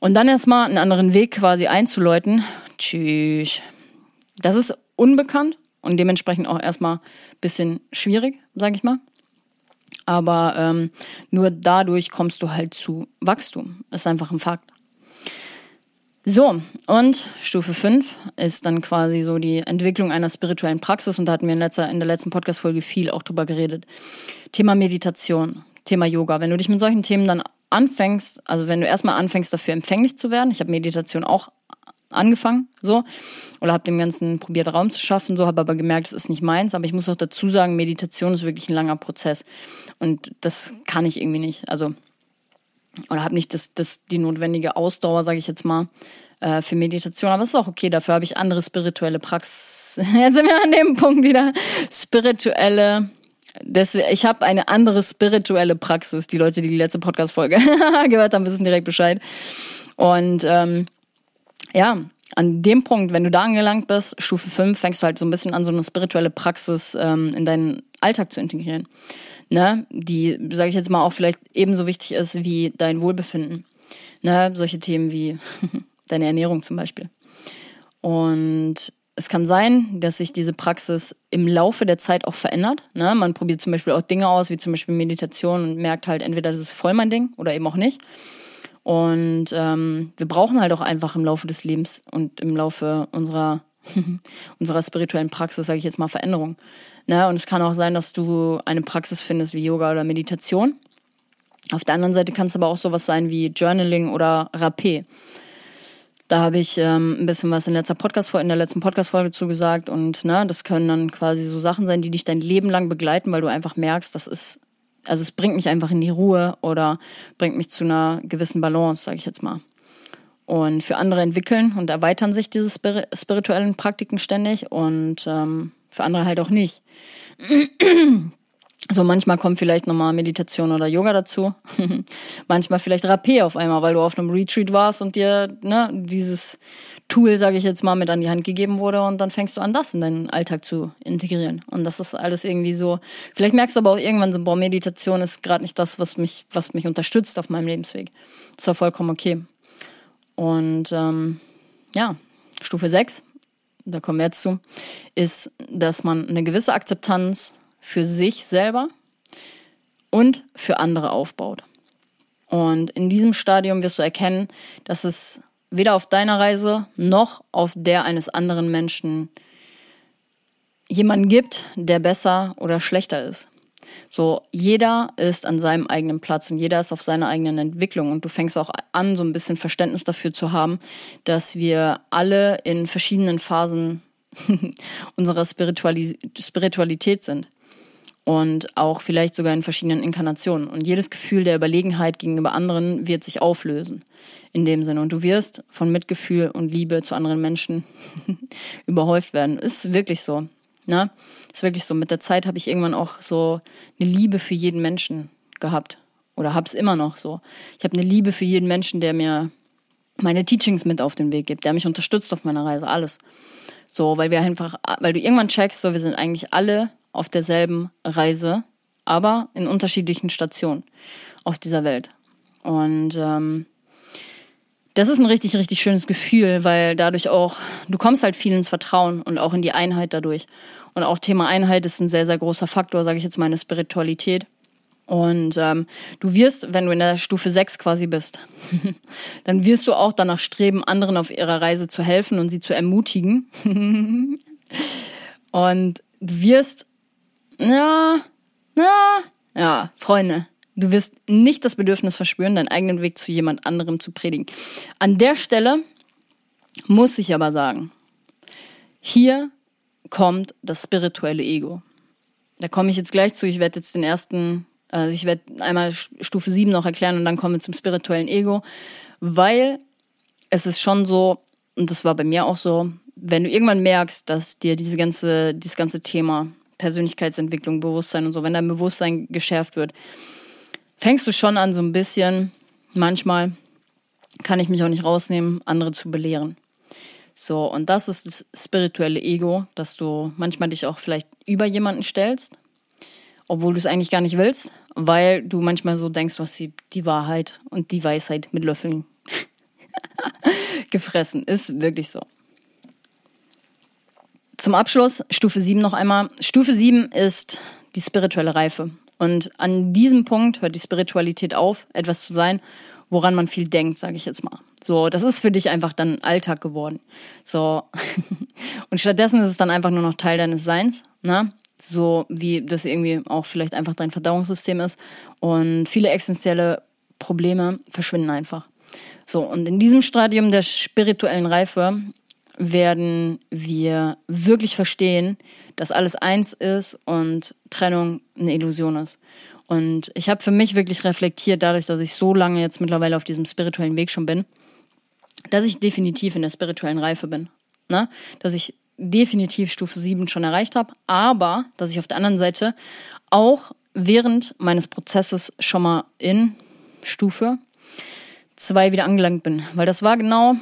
Und dann erstmal einen anderen Weg quasi einzuläuten. Tschüss. Das ist unbekannt und dementsprechend auch erstmal bisschen schwierig, sage ich mal. Aber ähm, nur dadurch kommst du halt zu Wachstum. Ist einfach ein Fakt. So, und Stufe 5 ist dann quasi so die Entwicklung einer spirituellen Praxis und da hatten wir in, letzter, in der letzten Podcast-Folge viel auch drüber geredet. Thema Meditation, Thema Yoga. Wenn du dich mit solchen Themen dann anfängst, also wenn du erstmal anfängst dafür empfänglich zu werden, ich habe Meditation auch angefangen, so, oder habe dem Ganzen probiert Raum zu schaffen, so, habe aber gemerkt, es ist nicht meins, aber ich muss auch dazu sagen, Meditation ist wirklich ein langer Prozess und das kann ich irgendwie nicht, also oder habe nicht das, das, die notwendige Ausdauer, sage ich jetzt mal, äh, für Meditation. Aber es ist auch okay, dafür habe ich andere spirituelle Praxis. (laughs) Jetzt sind wir an dem Punkt wieder. Spirituelle. Deswegen, ich habe eine andere spirituelle Praxis. Die Leute, die die letzte Podcast-Folge (laughs) gehört haben, wissen direkt Bescheid. Und ähm, ja, an dem Punkt, wenn du da angelangt bist, Stufe 5, fängst du halt so ein bisschen an, so eine spirituelle Praxis ähm, in deinen Alltag zu integrieren ne, die, sage ich jetzt mal, auch vielleicht ebenso wichtig ist wie dein Wohlbefinden. Ne, solche Themen wie (laughs) deine Ernährung zum Beispiel. Und es kann sein, dass sich diese Praxis im Laufe der Zeit auch verändert. Ne? Man probiert zum Beispiel auch Dinge aus, wie zum Beispiel Meditation und merkt halt entweder, das ist voll mein Ding oder eben auch nicht. Und ähm, wir brauchen halt auch einfach im Laufe des Lebens und im Laufe unserer (laughs) unserer spirituellen Praxis, sage ich jetzt mal, Veränderung. Ne? Und es kann auch sein, dass du eine Praxis findest wie Yoga oder Meditation. Auf der anderen Seite kann es aber auch sowas sein wie Journaling oder Rapé. Da habe ich ähm, ein bisschen was in, letzter Podcast in der letzten Podcast-Folge zugesagt und ne, das können dann quasi so Sachen sein, die dich dein Leben lang begleiten, weil du einfach merkst, das ist, also es bringt mich einfach in die Ruhe oder bringt mich zu einer gewissen Balance, sage ich jetzt mal und für andere entwickeln und erweitern sich diese spirituellen Praktiken ständig und ähm, für andere halt auch nicht. So manchmal kommt vielleicht nochmal Meditation oder Yoga dazu. (laughs) manchmal vielleicht Rapé auf einmal, weil du auf einem Retreat warst und dir ne, dieses Tool, sage ich jetzt mal, mit an die Hand gegeben wurde und dann fängst du an, das in deinen Alltag zu integrieren. Und das ist alles irgendwie so. Vielleicht merkst du aber auch irgendwann so, boah, Meditation ist gerade nicht das, was mich, was mich unterstützt auf meinem Lebensweg. Das war vollkommen okay. Und ähm, ja, Stufe 6, da kommen wir jetzt zu, ist, dass man eine gewisse Akzeptanz für sich selber und für andere aufbaut. Und in diesem Stadium wirst du erkennen, dass es weder auf deiner Reise noch auf der eines anderen Menschen jemanden gibt, der besser oder schlechter ist. So, jeder ist an seinem eigenen Platz und jeder ist auf seiner eigenen Entwicklung. Und du fängst auch an, so ein bisschen Verständnis dafür zu haben, dass wir alle in verschiedenen Phasen (laughs) unserer Spiritualis Spiritualität sind und auch vielleicht sogar in verschiedenen Inkarnationen. Und jedes Gefühl der Überlegenheit gegenüber anderen wird sich auflösen in dem Sinne. Und du wirst von Mitgefühl und Liebe zu anderen Menschen (laughs) überhäuft werden. Ist wirklich so. Ne? Ist wirklich so. Mit der Zeit habe ich irgendwann auch so eine Liebe für jeden Menschen gehabt. Oder habe es immer noch so. Ich habe eine Liebe für jeden Menschen, der mir meine Teachings mit auf den Weg gibt, der mich unterstützt auf meiner Reise, alles. So, weil wir einfach, weil du irgendwann checkst, so, wir sind eigentlich alle auf derselben Reise, aber in unterschiedlichen Stationen auf dieser Welt. Und ähm, das ist ein richtig, richtig schönes Gefühl, weil dadurch auch, du kommst halt viel ins Vertrauen und auch in die Einheit dadurch. Und auch Thema Einheit ist ein sehr, sehr großer Faktor, sage ich jetzt mal, in der Spiritualität. Und ähm, du wirst, wenn du in der Stufe 6 quasi bist, (laughs) dann wirst du auch danach streben, anderen auf ihrer Reise zu helfen und sie zu ermutigen. (laughs) und du wirst ja, na, ja, Freunde, du wirst nicht das Bedürfnis verspüren, deinen eigenen Weg zu jemand anderem zu predigen. An der Stelle muss ich aber sagen, hier kommt das spirituelle Ego. Da komme ich jetzt gleich zu. Ich werde jetzt den ersten, also ich werde einmal Stufe 7 noch erklären und dann kommen wir zum spirituellen Ego, weil es ist schon so, und das war bei mir auch so, wenn du irgendwann merkst, dass dir diese ganze, dieses ganze Thema Persönlichkeitsentwicklung, Bewusstsein und so, wenn dein Bewusstsein geschärft wird, fängst du schon an, so ein bisschen, manchmal kann ich mich auch nicht rausnehmen, andere zu belehren. So, und das ist das spirituelle Ego, dass du manchmal dich auch vielleicht über jemanden stellst, obwohl du es eigentlich gar nicht willst, weil du manchmal so denkst, du hast die, die Wahrheit und die Weisheit mit Löffeln (laughs) gefressen. Ist wirklich so. Zum Abschluss Stufe 7 noch einmal. Stufe 7 ist die spirituelle Reife. Und an diesem Punkt hört die Spiritualität auf, etwas zu sein, woran man viel denkt, sage ich jetzt mal. So, das ist für dich einfach dann Alltag geworden. So. (laughs) Und stattdessen ist es dann einfach nur noch Teil deines Seins, ne? So wie das irgendwie auch vielleicht einfach dein Verdauungssystem ist. Und viele existenzielle Probleme verschwinden einfach. So, und in diesem Stadium der spirituellen Reife werden wir wirklich verstehen, dass alles eins ist und Trennung eine Illusion ist. Und ich habe für mich wirklich reflektiert, dadurch, dass ich so lange jetzt mittlerweile auf diesem spirituellen Weg schon bin, dass ich definitiv in der spirituellen Reife bin. Ne? Dass ich definitiv Stufe 7 schon erreicht habe, aber dass ich auf der anderen Seite auch während meines Prozesses schon mal in Stufe 2 wieder angelangt bin. Weil das war genau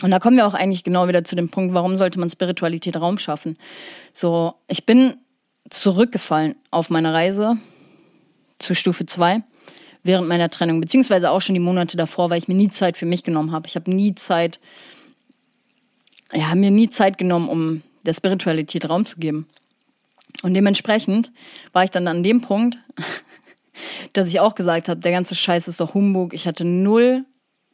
und da kommen wir auch eigentlich genau wieder zu dem Punkt, warum sollte man Spiritualität Raum schaffen? So, ich bin zurückgefallen auf meine Reise zu Stufe 2 während meiner Trennung, beziehungsweise auch schon die Monate davor, weil ich mir nie Zeit für mich genommen habe. Ich habe nie Zeit, ja, mir nie Zeit genommen, um der Spiritualität Raum zu geben. Und dementsprechend war ich dann an dem Punkt, (laughs) dass ich auch gesagt habe, der ganze Scheiß ist doch Humbug. Ich hatte null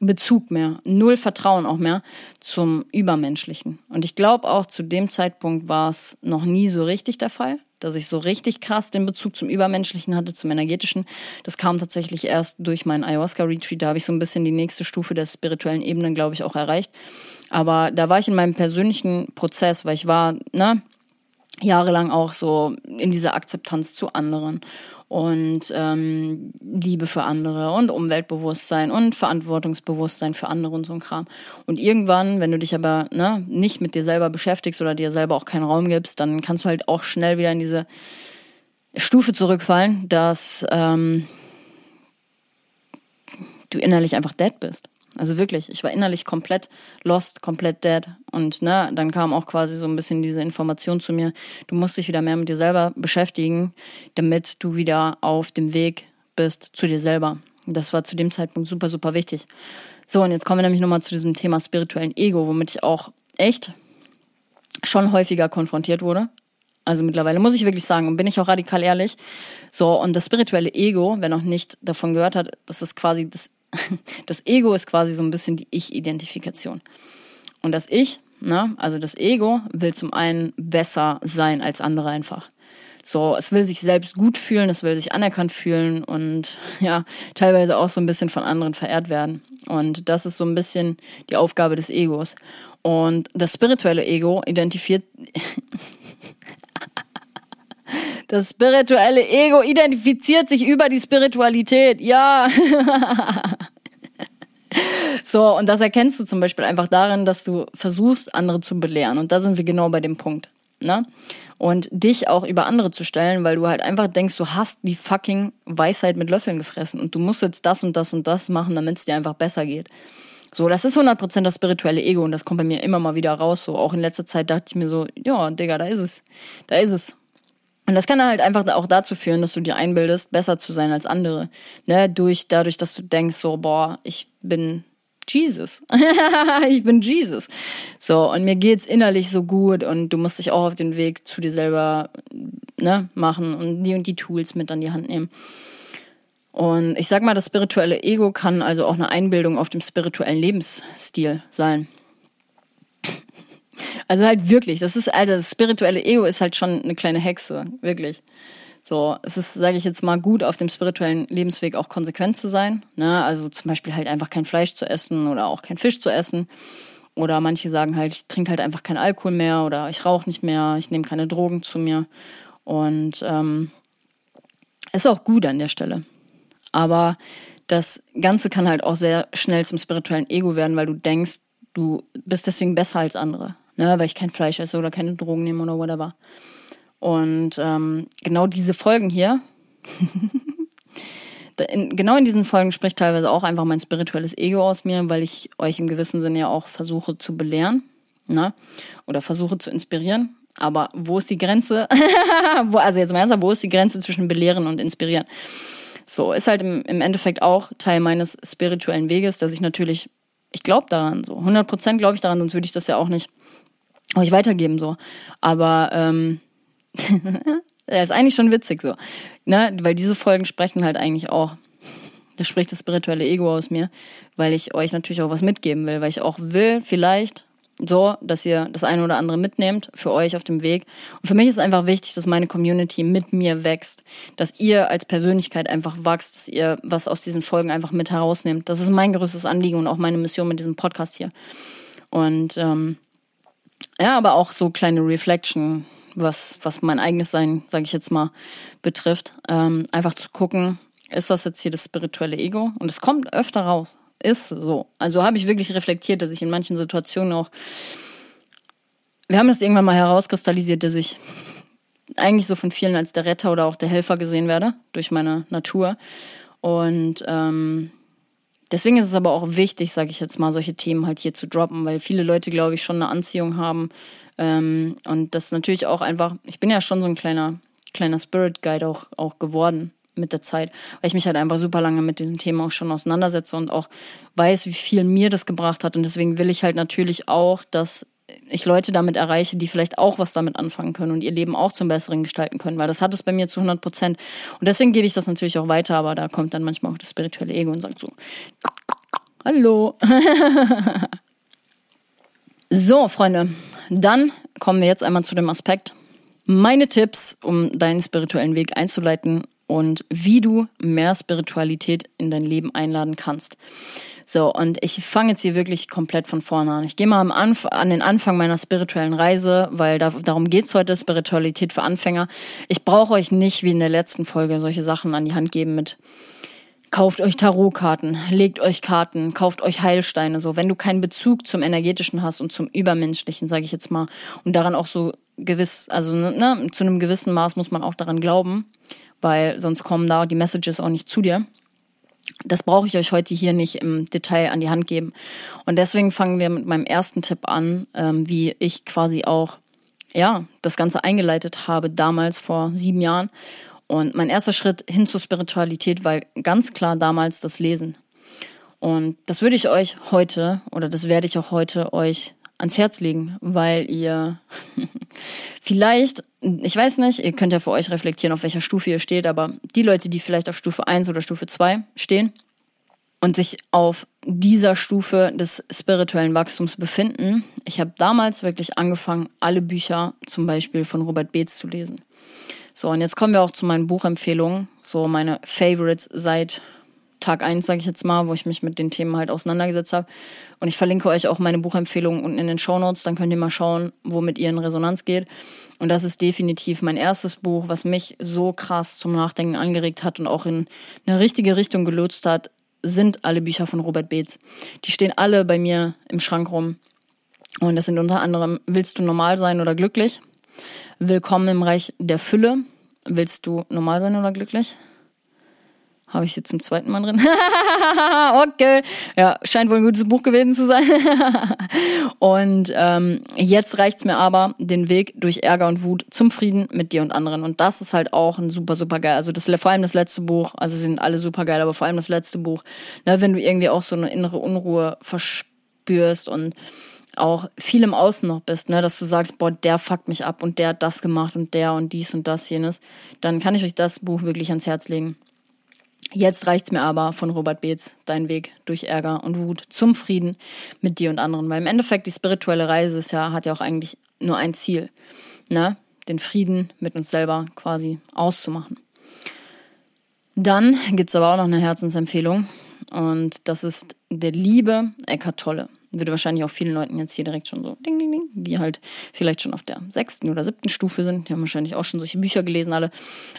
Bezug mehr, null Vertrauen auch mehr zum Übermenschlichen. Und ich glaube auch zu dem Zeitpunkt war es noch nie so richtig der Fall, dass ich so richtig krass den Bezug zum Übermenschlichen hatte, zum Energetischen. Das kam tatsächlich erst durch meinen Ayahuasca-Retreat. Da habe ich so ein bisschen die nächste Stufe der spirituellen Ebene, glaube ich, auch erreicht. Aber da war ich in meinem persönlichen Prozess, weil ich war, ne, jahrelang auch so in dieser Akzeptanz zu anderen und ähm, Liebe für andere und Umweltbewusstsein und Verantwortungsbewusstsein für andere und so ein Kram. Und irgendwann, wenn du dich aber ne, nicht mit dir selber beschäftigst oder dir selber auch keinen Raum gibst, dann kannst du halt auch schnell wieder in diese Stufe zurückfallen, dass ähm, du innerlich einfach dead bist. Also wirklich, ich war innerlich komplett lost, komplett dead. Und ne, dann kam auch quasi so ein bisschen diese Information zu mir, du musst dich wieder mehr mit dir selber beschäftigen, damit du wieder auf dem Weg bist zu dir selber. Das war zu dem Zeitpunkt super, super wichtig. So, und jetzt kommen wir nämlich nochmal zu diesem Thema spirituellen Ego, womit ich auch echt schon häufiger konfrontiert wurde. Also mittlerweile muss ich wirklich sagen, und bin ich auch radikal ehrlich. So, und das spirituelle Ego, wer noch nicht davon gehört hat, das ist quasi das, (laughs) das Ego ist quasi so ein bisschen die Ich-Identifikation. Und das Ich, ne, also das Ego will zum einen besser sein als andere einfach. So, es will sich selbst gut fühlen, es will sich anerkannt fühlen und (laughs) ja, teilweise auch so ein bisschen von anderen verehrt werden. Und das ist so ein bisschen die Aufgabe des Egos. Und das spirituelle Ego identifiziert, (laughs) das spirituelle Ego identifiziert sich über die Spiritualität. Ja. (laughs) so, und das erkennst du zum Beispiel einfach darin, dass du versuchst, andere zu belehren. Und da sind wir genau bei dem Punkt. Ne? Und dich auch über andere zu stellen, weil du halt einfach denkst, du hast die fucking Weisheit mit Löffeln gefressen und du musst jetzt das und das und das machen, damit es dir einfach besser geht. So, das ist 100% das spirituelle Ego und das kommt bei mir immer mal wieder raus. So, auch in letzter Zeit dachte ich mir so, ja, Digga, da ist es. Da ist es. Und das kann halt einfach auch dazu führen, dass du dir einbildest, besser zu sein als andere. Ne? Durch, dadurch, dass du denkst, so, boah, ich bin Jesus. (laughs) ich bin Jesus. So, und mir geht's innerlich so gut und du musst dich auch auf den Weg zu dir selber ne, machen und die und die Tools mit an die Hand nehmen. Und ich sag mal, das spirituelle Ego kann also auch eine Einbildung auf dem spirituellen Lebensstil sein. Also halt wirklich, das ist, Alter, das spirituelle Ego ist halt schon eine kleine Hexe, wirklich. So, es ist, sage ich jetzt mal, gut, auf dem spirituellen Lebensweg auch konsequent zu sein. Ne? Also zum Beispiel halt einfach kein Fleisch zu essen oder auch kein Fisch zu essen. Oder manche sagen halt, ich trinke halt einfach keinen Alkohol mehr oder ich rauche nicht mehr, ich nehme keine Drogen zu mir. Und ähm, ist auch gut an der Stelle. Aber das Ganze kann halt auch sehr schnell zum spirituellen Ego werden, weil du denkst, du bist deswegen besser als andere ne, weil ich kein Fleisch esse oder keine Drogen nehme oder whatever. Und ähm, genau diese Folgen hier, (laughs) in, genau in diesen Folgen spricht teilweise auch einfach mein spirituelles Ego aus mir, weil ich euch im gewissen Sinne ja auch versuche zu belehren, ne, oder versuche zu inspirieren. Aber wo ist die Grenze? (laughs) wo, also jetzt mal ernsthaft, wo ist die Grenze zwischen belehren und inspirieren? So, ist halt im, im Endeffekt auch Teil meines spirituellen Weges, dass ich natürlich, ich glaube daran, so 100% glaube ich daran, sonst würde ich das ja auch nicht euch weitergeben so. Aber ähm, (laughs) ja, ist eigentlich schon witzig so, ne? Weil diese Folgen sprechen halt eigentlich auch. Da spricht das spirituelle Ego aus mir, weil ich euch natürlich auch was mitgeben will, weil ich auch will, vielleicht so, dass ihr das eine oder andere mitnehmt für euch auf dem Weg. Und für mich ist einfach wichtig, dass meine Community mit mir wächst, dass ihr als Persönlichkeit einfach wächst, dass ihr was aus diesen Folgen einfach mit herausnehmt. Das ist mein größtes Anliegen und auch meine Mission mit diesem Podcast hier. Und ähm, ja, aber auch so kleine Reflection, was, was mein eigenes Sein, sage ich jetzt mal, betrifft. Ähm, einfach zu gucken, ist das jetzt hier das spirituelle Ego? Und es kommt öfter raus. Ist so. Also habe ich wirklich reflektiert, dass ich in manchen Situationen auch. Wir haben das irgendwann mal herauskristallisiert, dass ich eigentlich so von vielen als der Retter oder auch der Helfer gesehen werde durch meine Natur. Und ähm, Deswegen ist es aber auch wichtig, sage ich jetzt mal, solche Themen halt hier zu droppen, weil viele Leute, glaube ich, schon eine Anziehung haben. Ähm, und das natürlich auch einfach, ich bin ja schon so ein kleiner, kleiner Spirit Guide auch, auch geworden mit der Zeit, weil ich mich halt einfach super lange mit diesen Themen auch schon auseinandersetze und auch weiß, wie viel mir das gebracht hat. Und deswegen will ich halt natürlich auch, dass ich Leute damit erreiche, die vielleicht auch was damit anfangen können und ihr Leben auch zum Besseren gestalten können, weil das hat es bei mir zu 100 Prozent. Und deswegen gebe ich das natürlich auch weiter, aber da kommt dann manchmal auch das spirituelle Ego und sagt so, hallo. (laughs) so, Freunde, dann kommen wir jetzt einmal zu dem Aspekt, meine Tipps, um deinen spirituellen Weg einzuleiten und wie du mehr Spiritualität in dein Leben einladen kannst. So, und ich fange jetzt hier wirklich komplett von vorne an. Ich gehe mal Anf an den Anfang meiner spirituellen Reise, weil da, darum geht's heute, Spiritualität für Anfänger. Ich brauche euch nicht wie in der letzten Folge solche Sachen an die Hand geben mit kauft euch Tarotkarten, legt euch Karten, kauft euch Heilsteine. So, wenn du keinen Bezug zum energetischen hast und zum übermenschlichen, sage ich jetzt mal, und daran auch so gewiss, also ne, zu einem gewissen Maß muss man auch daran glauben, weil sonst kommen da die Messages auch nicht zu dir. Das brauche ich euch heute hier nicht im Detail an die Hand geben. Und deswegen fangen wir mit meinem ersten Tipp an, ähm, wie ich quasi auch ja das Ganze eingeleitet habe damals vor sieben Jahren. Und mein erster Schritt hin zur Spiritualität war ganz klar damals das Lesen. Und das würde ich euch heute oder das werde ich auch heute euch ans Herz legen, weil ihr (laughs) vielleicht, ich weiß nicht, ihr könnt ja für euch reflektieren, auf welcher Stufe ihr steht, aber die Leute, die vielleicht auf Stufe 1 oder Stufe 2 stehen und sich auf dieser Stufe des spirituellen Wachstums befinden, ich habe damals wirklich angefangen, alle Bücher zum Beispiel von Robert Beetz zu lesen. So, und jetzt kommen wir auch zu meinen Buchempfehlungen, so meine Favorites seit Tag eins, sage ich jetzt mal, wo ich mich mit den Themen halt auseinandergesetzt habe. Und ich verlinke euch auch meine Buchempfehlungen unten in den Show Notes, dann könnt ihr mal schauen, womit ihr in Resonanz geht. Und das ist definitiv mein erstes Buch, was mich so krass zum Nachdenken angeregt hat und auch in eine richtige Richtung gelotst hat, sind alle Bücher von Robert Beetz. Die stehen alle bei mir im Schrank rum. Und das sind unter anderem Willst du normal sein oder glücklich? Willkommen im Reich der Fülle. Willst du normal sein oder glücklich? Habe ich jetzt zum zweiten Mal drin? (laughs) okay. Ja, scheint wohl ein gutes Buch gewesen zu sein. (laughs) und ähm, jetzt reicht's mir aber den Weg durch Ärger und Wut zum Frieden mit dir und anderen. Und das ist halt auch ein super, super geil. Also das, vor allem das letzte Buch, also sind alle super geil, aber vor allem das letzte Buch, ne, wenn du irgendwie auch so eine innere Unruhe verspürst und auch viel im Außen noch bist, ne, dass du sagst, boah, der fuckt mich ab und der hat das gemacht und der und dies und das jenes, dann kann ich euch das Buch wirklich ans Herz legen. Jetzt reicht's mir aber von Robert Beetz, dein Weg durch Ärger und Wut zum Frieden mit dir und anderen. Weil im Endeffekt die spirituelle Reise ist ja, hat ja auch eigentlich nur ein Ziel, ne? Den Frieden mit uns selber quasi auszumachen. Dann gibt's aber auch noch eine Herzensempfehlung und das ist der liebe Eckart Tolle würde wahrscheinlich auch vielen Leuten jetzt hier direkt schon so ding, ding, ding, die halt vielleicht schon auf der sechsten oder siebten Stufe sind. Die haben wahrscheinlich auch schon solche Bücher gelesen alle.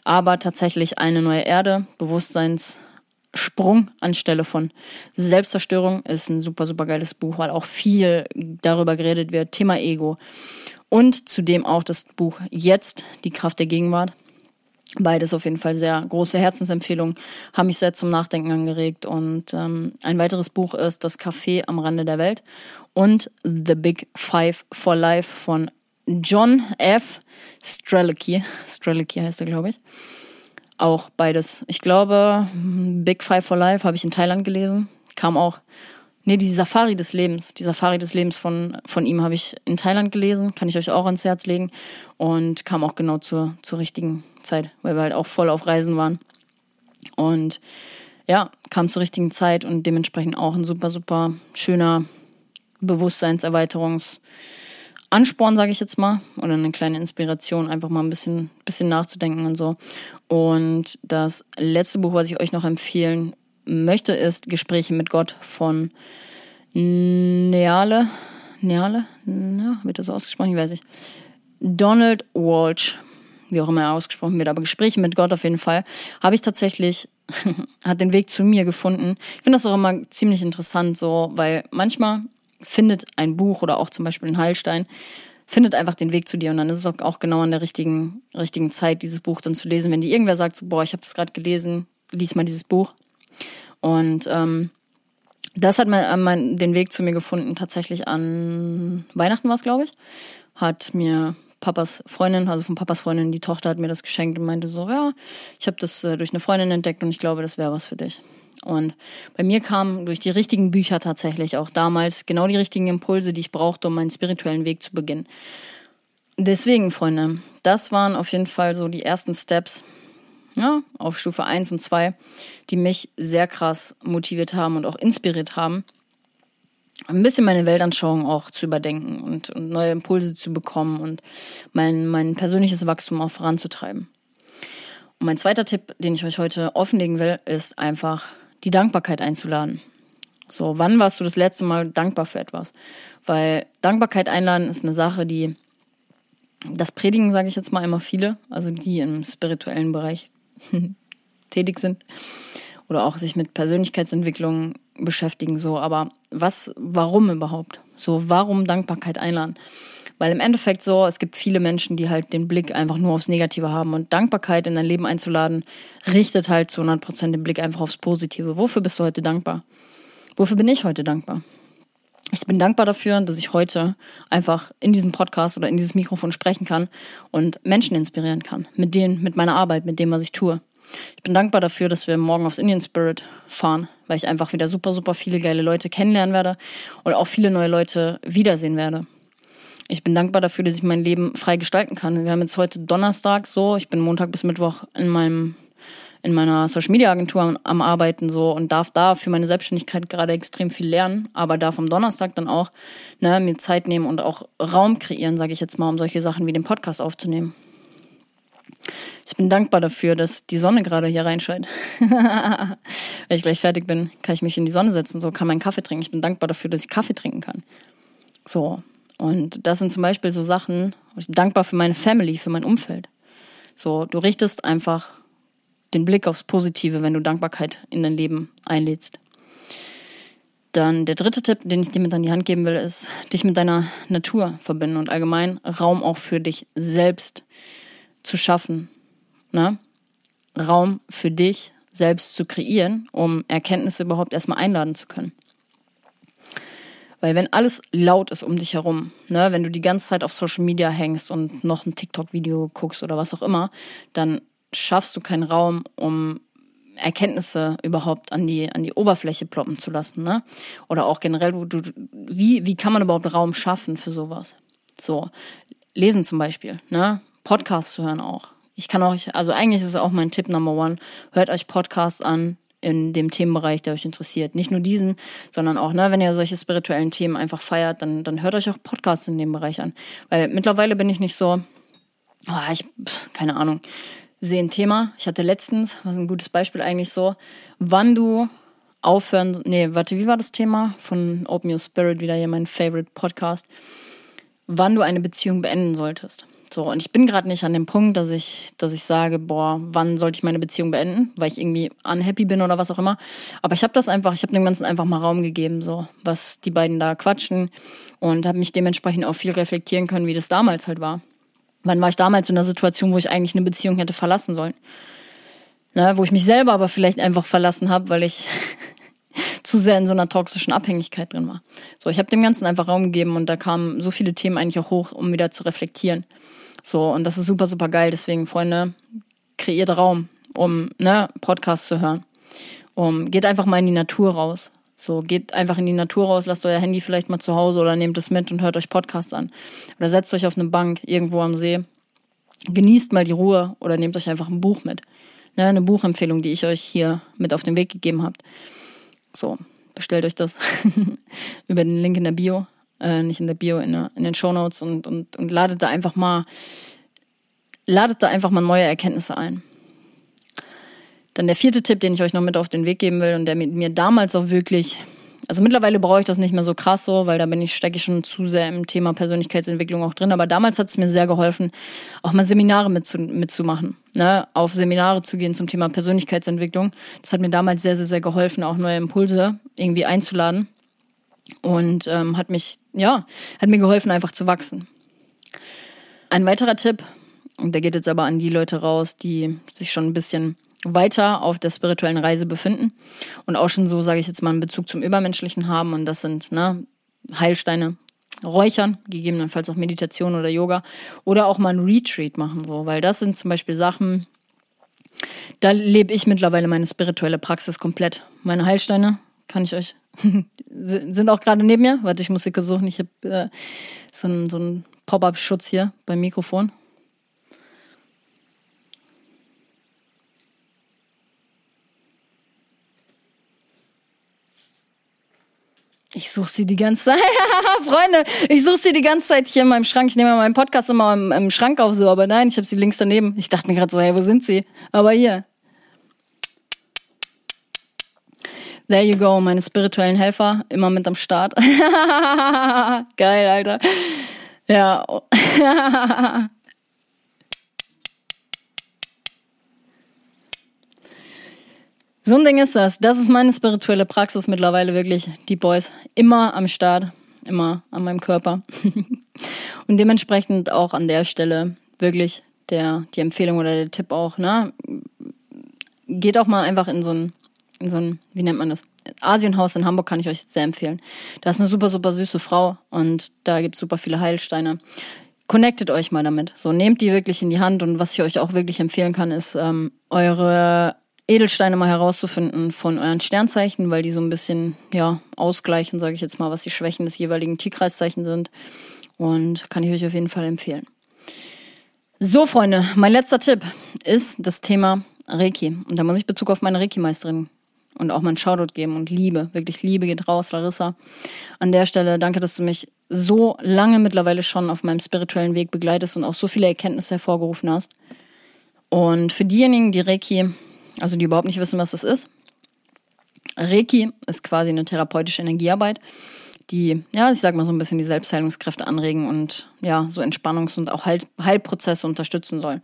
Aber tatsächlich eine neue Erde, Bewusstseinssprung anstelle von Selbstzerstörung ist ein super, super geiles Buch, weil auch viel darüber geredet wird. Thema Ego. Und zudem auch das Buch Jetzt, die Kraft der Gegenwart Beides auf jeden Fall sehr große Herzensempfehlungen, haben mich sehr zum Nachdenken angeregt. Und ähm, ein weiteres Buch ist Das Café am Rande der Welt und The Big Five for Life von John F. Strelicky. (laughs) Strelicky heißt er, glaube ich. Auch beides. Ich glaube, Big Five for Life habe ich in Thailand gelesen. Kam auch Nee, die Safari des Lebens. Die Safari des Lebens von, von ihm habe ich in Thailand gelesen. Kann ich euch auch ans Herz legen. Und kam auch genau zur, zur richtigen Zeit, weil wir halt auch voll auf Reisen waren. Und ja, kam zur richtigen Zeit und dementsprechend auch ein super, super schöner Bewusstseinserweiterungsansporn, sage ich jetzt mal. Oder eine kleine Inspiration, einfach mal ein bisschen, bisschen nachzudenken und so. Und das letzte Buch, was ich euch noch empfehlen möchte, ist Gespräche mit Gott von Neale. Neale? Ja, wird das so ausgesprochen? Ich weiß nicht. Donald Walsh, wie auch immer er ausgesprochen wird, aber Gespräche mit Gott auf jeden Fall, habe ich tatsächlich, (laughs) hat den Weg zu mir gefunden. Ich finde das auch immer ziemlich interessant, so, weil manchmal findet ein Buch oder auch zum Beispiel ein Heilstein, findet einfach den Weg zu dir und dann ist es auch genau an der richtigen, richtigen Zeit, dieses Buch dann zu lesen. Wenn dir irgendwer sagt, so, boah, ich habe das gerade gelesen, lies mal dieses Buch, und ähm, das hat mein, äh, mein, den Weg zu mir gefunden, tatsächlich an Weihnachten war es, glaube ich. Hat mir Papas Freundin, also von Papas Freundin, die Tochter hat mir das geschenkt und meinte so, ja, ich habe das äh, durch eine Freundin entdeckt und ich glaube, das wäre was für dich. Und bei mir kamen durch die richtigen Bücher tatsächlich auch damals genau die richtigen Impulse, die ich brauchte, um meinen spirituellen Weg zu beginnen. Deswegen, Freunde, das waren auf jeden Fall so die ersten Steps, ja, auf Stufe 1 und 2, die mich sehr krass motiviert haben und auch inspiriert haben, ein bisschen meine Weltanschauung auch zu überdenken und, und neue Impulse zu bekommen und mein, mein persönliches Wachstum auch voranzutreiben. Und mein zweiter Tipp, den ich euch heute offenlegen will, ist einfach die Dankbarkeit einzuladen. So, wann warst du das letzte Mal dankbar für etwas? Weil Dankbarkeit einladen ist eine Sache, die das predigen, sage ich jetzt mal immer viele, also die im spirituellen Bereich (laughs) tätig sind oder auch sich mit Persönlichkeitsentwicklung beschäftigen, so. Aber was, warum überhaupt? So, warum Dankbarkeit einladen? Weil im Endeffekt so, es gibt viele Menschen, die halt den Blick einfach nur aufs Negative haben und Dankbarkeit in dein Leben einzuladen, richtet halt zu 100 Prozent den Blick einfach aufs Positive. Wofür bist du heute dankbar? Wofür bin ich heute dankbar? Ich bin dankbar dafür, dass ich heute einfach in diesem Podcast oder in dieses Mikrofon sprechen kann und Menschen inspirieren kann. Mit denen, mit meiner Arbeit, mit dem, was ich tue. Ich bin dankbar dafür, dass wir morgen aufs Indian Spirit fahren, weil ich einfach wieder super, super viele geile Leute kennenlernen werde und auch viele neue Leute wiedersehen werde. Ich bin dankbar dafür, dass ich mein Leben frei gestalten kann. Wir haben jetzt heute Donnerstag so, ich bin Montag bis Mittwoch in meinem in meiner Social Media Agentur am, Arbeiten so und darf da für meine Selbstständigkeit gerade extrem viel lernen, aber darf am Donnerstag dann auch ne, mir Zeit nehmen und auch Raum kreieren, sage ich jetzt mal, um solche Sachen wie den Podcast aufzunehmen. Ich bin dankbar dafür, dass die Sonne gerade hier reinscheint. (laughs) Wenn ich gleich fertig bin, kann ich mich in die Sonne setzen, so kann meinen Kaffee trinken. Ich bin dankbar dafür, dass ich Kaffee trinken kann. So. Und das sind zum Beispiel so Sachen, ich bin dankbar für meine Family, für mein Umfeld. So, du richtest einfach den Blick aufs Positive, wenn du Dankbarkeit in dein Leben einlädst. Dann der dritte Tipp, den ich dir mit an die Hand geben will, ist, dich mit deiner Natur verbinden und allgemein Raum auch für dich selbst zu schaffen. Ne? Raum für dich selbst zu kreieren, um Erkenntnisse überhaupt erstmal einladen zu können. Weil wenn alles laut ist um dich herum, ne, wenn du die ganze Zeit auf Social Media hängst und noch ein TikTok-Video guckst oder was auch immer, dann schaffst du keinen Raum, um Erkenntnisse überhaupt an die, an die Oberfläche ploppen zu lassen. Ne? Oder auch generell, du, du, wie, wie kann man überhaupt Raum schaffen für sowas? So, lesen zum Beispiel, ne? Podcasts zu hören auch. Ich kann euch, also eigentlich ist es auch mein Tipp Number One, hört euch Podcasts an in dem Themenbereich, der euch interessiert. Nicht nur diesen, sondern auch, ne, wenn ihr solche spirituellen Themen einfach feiert, dann, dann hört euch auch Podcasts in dem Bereich an. Weil mittlerweile bin ich nicht so, oh, ich, keine Ahnung, sehe ein Thema. Ich hatte letztens, was ein gutes Beispiel eigentlich so, wann du aufhören, nee, warte, wie war das Thema? Von Open Your Spirit, wieder hier mein Favorite Podcast. Wann du eine Beziehung beenden solltest. So, und ich bin gerade nicht an dem Punkt, dass ich, dass ich sage, boah, wann sollte ich meine Beziehung beenden, weil ich irgendwie unhappy bin oder was auch immer. Aber ich habe das einfach, ich habe dem Ganzen einfach mal Raum gegeben, so, was die beiden da quatschen und habe mich dementsprechend auch viel reflektieren können, wie das damals halt war. Wann war ich damals in einer Situation, wo ich eigentlich eine Beziehung hätte verlassen sollen? Ne, wo ich mich selber aber vielleicht einfach verlassen habe, weil ich (laughs) zu sehr in so einer toxischen Abhängigkeit drin war. So, ich habe dem Ganzen einfach Raum gegeben und da kamen so viele Themen eigentlich auch hoch, um wieder zu reflektieren. So, und das ist super, super geil. Deswegen, Freunde, kreiert Raum, um ne, Podcasts zu hören. Um, geht einfach mal in die Natur raus. So, geht einfach in die Natur raus, lasst euer Handy vielleicht mal zu Hause oder nehmt es mit und hört euch Podcasts an. Oder setzt euch auf eine Bank irgendwo am See. Genießt mal die Ruhe oder nehmt euch einfach ein Buch mit. Ne, eine Buchempfehlung, die ich euch hier mit auf den Weg gegeben habt. So, bestellt euch das (laughs) über den Link in der Bio äh, nicht in der Bio, in, der, in den Show Notes und, und, und ladet da einfach mal, ladet da einfach mal neue Erkenntnisse ein. Dann der vierte Tipp, den ich euch noch mit auf den Weg geben will und der mir damals auch wirklich, also mittlerweile brauche ich das nicht mehr so krass so, weil da bin ich, stecke ich schon zu sehr im Thema Persönlichkeitsentwicklung auch drin. Aber damals hat es mir sehr geholfen, auch mal Seminare mitzu, mitzumachen, ne? auf Seminare zu gehen zum Thema Persönlichkeitsentwicklung. Das hat mir damals sehr, sehr, sehr geholfen, auch neue Impulse irgendwie einzuladen und ähm, hat mich, ja, hat mir geholfen, einfach zu wachsen. Ein weiterer Tipp, und der geht jetzt aber an die Leute raus, die sich schon ein bisschen weiter auf der spirituellen Reise befinden und auch schon so, sage ich jetzt mal, einen Bezug zum Übermenschlichen haben. Und das sind ne, Heilsteine, Räuchern, gegebenenfalls auch Meditation oder Yoga oder auch mal ein Retreat machen, so, weil das sind zum Beispiel Sachen, da lebe ich mittlerweile meine spirituelle Praxis komplett. Meine Heilsteine kann ich euch (laughs) sind auch gerade neben mir. Warte, ich muss sie suchen. Ich habe äh, so einen so Pop-up-Schutz hier beim Mikrofon. Ich suche sie die ganze Zeit. (laughs) Freunde, ich suche sie die ganze Zeit hier in meinem Schrank. Ich nehme meinen Podcast immer im, im Schrank auf, so, aber nein, ich habe sie links daneben. Ich dachte mir gerade so, hey, wo sind sie? Aber hier. There you go, meine spirituellen Helfer, immer mit am Start. (laughs) Geil, Alter. Ja. (laughs) so ein Ding ist das. Das ist meine spirituelle Praxis mittlerweile wirklich. Die Boys immer am Start, immer an meinem Körper. (laughs) Und dementsprechend auch an der Stelle wirklich der, die Empfehlung oder der Tipp auch, ne? Geht auch mal einfach in so ein, in so ein, wie nennt man das? Asienhaus in Hamburg kann ich euch sehr empfehlen. Da ist eine super, super süße Frau und da gibt es super viele Heilsteine. Connectet euch mal damit. So, nehmt die wirklich in die Hand und was ich euch auch wirklich empfehlen kann, ist, ähm, eure Edelsteine mal herauszufinden von euren Sternzeichen, weil die so ein bisschen, ja, ausgleichen, sage ich jetzt mal, was die Schwächen des jeweiligen Tierkreiszeichen sind. Und kann ich euch auf jeden Fall empfehlen. So, Freunde, mein letzter Tipp ist das Thema Reiki. Und da muss ich Bezug auf meine Reiki-Meisterin und auch mein Shoutout geben und Liebe, wirklich Liebe geht raus, Larissa. An der Stelle danke, dass du mich so lange mittlerweile schon auf meinem spirituellen Weg begleitest und auch so viele Erkenntnisse hervorgerufen hast. Und für diejenigen, die Reiki, also die überhaupt nicht wissen, was das ist, Reiki ist quasi eine therapeutische Energiearbeit, die, ja, ich sag mal so ein bisschen die Selbstheilungskräfte anregen und ja, so Entspannungs- und auch Heil Heilprozesse unterstützen soll.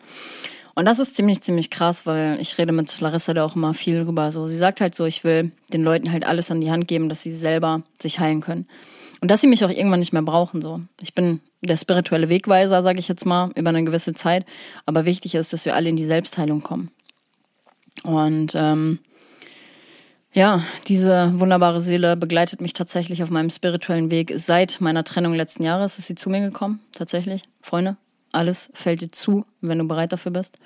Und das ist ziemlich, ziemlich krass, weil ich rede mit Larissa da auch immer viel drüber. So, sie sagt halt so, ich will den Leuten halt alles an die Hand geben, dass sie selber sich heilen können. Und dass sie mich auch irgendwann nicht mehr brauchen. So, ich bin der spirituelle Wegweiser, sage ich jetzt mal, über eine gewisse Zeit. Aber wichtig ist, dass wir alle in die Selbstheilung kommen. Und ähm, ja, diese wunderbare Seele begleitet mich tatsächlich auf meinem spirituellen Weg. Seit meiner Trennung letzten Jahres ist sie zu mir gekommen, tatsächlich. Freunde, alles fällt dir zu, wenn du bereit dafür bist.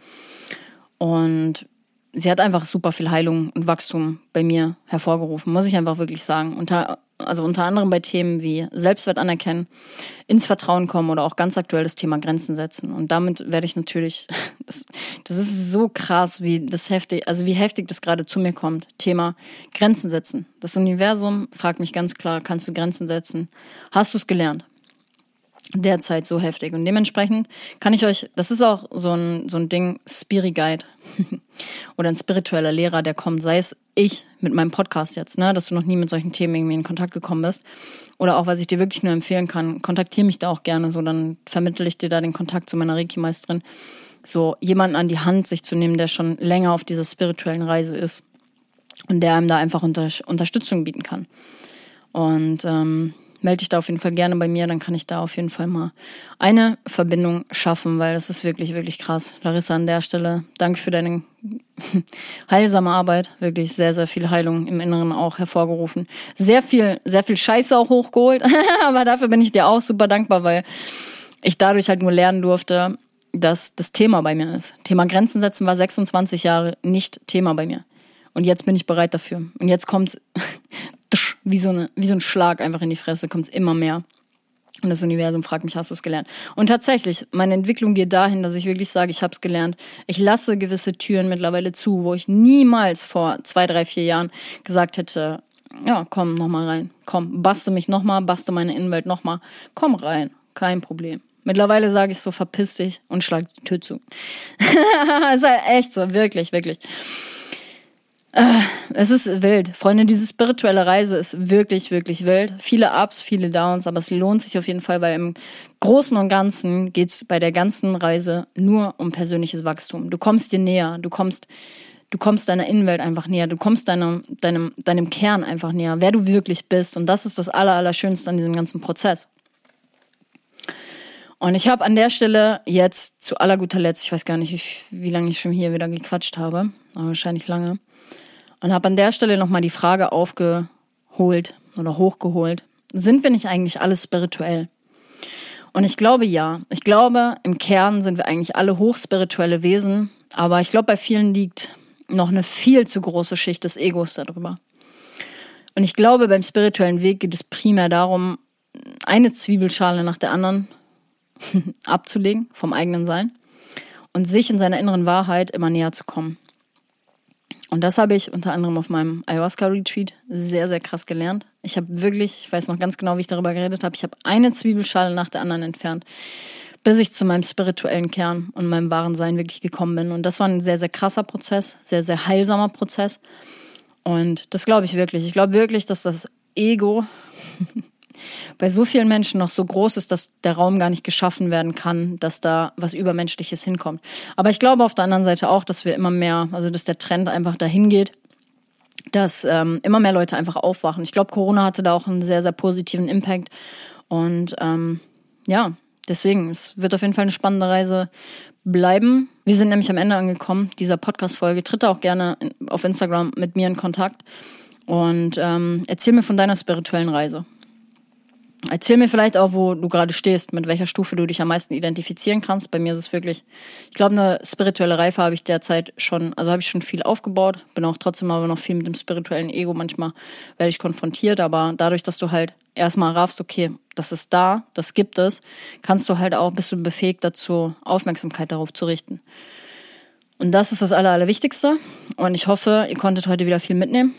Und sie hat einfach super viel Heilung und Wachstum bei mir hervorgerufen, muss ich einfach wirklich sagen. Unter, also unter anderem bei Themen wie Selbstwert anerkennen, ins Vertrauen kommen oder auch ganz aktuell das Thema Grenzen setzen. Und damit werde ich natürlich, (laughs) das, das ist so krass, wie das heftig, also wie heftig das gerade zu mir kommt. Thema Grenzen setzen. Das Universum fragt mich ganz klar, kannst du Grenzen setzen? Hast du es gelernt? Derzeit so heftig. Und dementsprechend kann ich euch, das ist auch so ein, so ein Ding, Spiri Guide (laughs) oder ein spiritueller Lehrer, der kommt, sei es ich mit meinem Podcast jetzt, ne, dass du noch nie mit solchen Themen irgendwie in Kontakt gekommen bist. Oder auch, was ich dir wirklich nur empfehlen kann, kontaktiere mich da auch gerne, so dann vermittle ich dir da den Kontakt zu meiner Reiki-Meisterin. So jemanden an die Hand sich zu nehmen, der schon länger auf dieser spirituellen Reise ist und der einem da einfach unter, Unterstützung bieten kann. Und ähm, melde dich da auf jeden Fall gerne bei mir, dann kann ich da auf jeden Fall mal eine Verbindung schaffen, weil das ist wirklich, wirklich krass. Larissa, an der Stelle, danke für deine (laughs) heilsame Arbeit. Wirklich sehr, sehr viel Heilung im Inneren auch hervorgerufen. Sehr viel, sehr viel Scheiße auch hochgeholt, (laughs) aber dafür bin ich dir auch super dankbar, weil ich dadurch halt nur lernen durfte, dass das Thema bei mir ist. Thema Grenzen setzen war 26 Jahre nicht Thema bei mir. Und jetzt bin ich bereit dafür. Und jetzt kommt (laughs) wie so, eine, wie so ein Schlag einfach in die Fresse, kommt es immer mehr. Und das Universum fragt mich, hast du es gelernt? Und tatsächlich, meine Entwicklung geht dahin, dass ich wirklich sage, ich habe es gelernt. Ich lasse gewisse Türen mittlerweile zu, wo ich niemals vor zwei, drei, vier Jahren gesagt hätte, ja, komm noch mal rein, komm, baste mich noch mal, baste meine Innenwelt noch mal, komm rein, kein Problem. Mittlerweile sage ich so, verpiss dich und schlag die Tür zu. (laughs) ist halt echt so, wirklich, wirklich. Äh, es ist wild. Freunde, diese spirituelle Reise ist wirklich, wirklich wild. Viele Ups, viele Downs, aber es lohnt sich auf jeden Fall, weil im Großen und Ganzen geht's bei der ganzen Reise nur um persönliches Wachstum. Du kommst dir näher, du kommst, du kommst deiner Innenwelt einfach näher, du kommst deinem, deinem, deinem Kern einfach näher, wer du wirklich bist. Und das ist das Aller, Allerschönste an diesem ganzen Prozess. Und ich habe an der Stelle jetzt zu aller guter Letzt, ich weiß gar nicht, wie, wie lange ich schon hier wieder gequatscht habe, aber wahrscheinlich lange, und habe an der Stelle nochmal die Frage aufgeholt oder hochgeholt, sind wir nicht eigentlich alle spirituell? Und ich glaube ja. Ich glaube, im Kern sind wir eigentlich alle hochspirituelle Wesen, aber ich glaube, bei vielen liegt noch eine viel zu große Schicht des Egos darüber. Und ich glaube, beim spirituellen Weg geht es primär darum, eine Zwiebelschale nach der anderen (laughs) abzulegen vom eigenen Sein und sich in seiner inneren Wahrheit immer näher zu kommen. Und das habe ich unter anderem auf meinem Ayahuasca-Retreat sehr, sehr krass gelernt. Ich habe wirklich, ich weiß noch ganz genau, wie ich darüber geredet habe, ich habe eine Zwiebelschale nach der anderen entfernt, bis ich zu meinem spirituellen Kern und meinem wahren Sein wirklich gekommen bin. Und das war ein sehr, sehr krasser Prozess, sehr, sehr heilsamer Prozess. Und das glaube ich wirklich. Ich glaube wirklich, dass das Ego bei so vielen Menschen noch so groß ist, dass der Raum gar nicht geschaffen werden kann, dass da was Übermenschliches hinkommt. Aber ich glaube auf der anderen Seite auch, dass wir immer mehr, also dass der Trend einfach dahin geht, dass ähm, immer mehr Leute einfach aufwachen. Ich glaube, Corona hatte da auch einen sehr, sehr positiven Impact. Und ähm, ja, deswegen, es wird auf jeden Fall eine spannende Reise bleiben. Wir sind nämlich am Ende angekommen dieser Podcast-Folge. Tritt auch gerne auf Instagram mit mir in Kontakt und ähm, erzähl mir von deiner spirituellen Reise. Erzähl mir vielleicht auch, wo du gerade stehst, mit welcher Stufe du dich am meisten identifizieren kannst. Bei mir ist es wirklich, ich glaube, eine spirituelle Reife habe ich derzeit schon, also habe ich schon viel aufgebaut, bin auch trotzdem aber noch viel mit dem spirituellen Ego. Manchmal werde ich konfrontiert, aber dadurch, dass du halt erstmal raffst, okay, das ist da, das gibt es, kannst du halt auch, bist du befähigt dazu, Aufmerksamkeit darauf zu richten. Und das ist das Aller, Allerwichtigste. Und ich hoffe, ihr konntet heute wieder viel mitnehmen.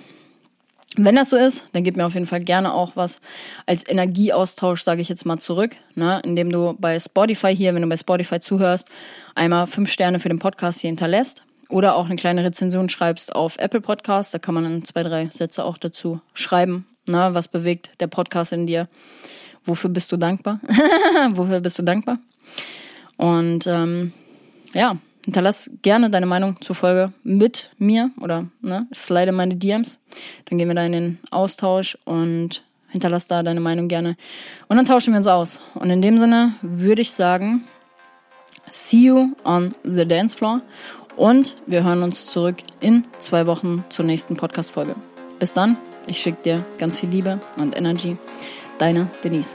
Wenn das so ist, dann gib mir auf jeden Fall gerne auch was als Energieaustausch, sage ich jetzt mal zurück, ne? indem du bei Spotify hier, wenn du bei Spotify zuhörst, einmal fünf Sterne für den Podcast hier hinterlässt oder auch eine kleine Rezension schreibst auf Apple Podcast. Da kann man dann zwei, drei Sätze auch dazu schreiben. Ne? Was bewegt der Podcast in dir? Wofür bist du dankbar? (laughs) Wofür bist du dankbar? Und ähm, ja, Hinterlass gerne deine Meinung zur Folge mit mir oder ne, slide meine DMs. Dann gehen wir da in den Austausch und hinterlass da deine Meinung gerne. Und dann tauschen wir uns aus. Und in dem Sinne würde ich sagen, see you on the dance floor. Und wir hören uns zurück in zwei Wochen zur nächsten Podcast-Folge. Bis dann, ich schicke dir ganz viel Liebe und Energy. Deine Denise.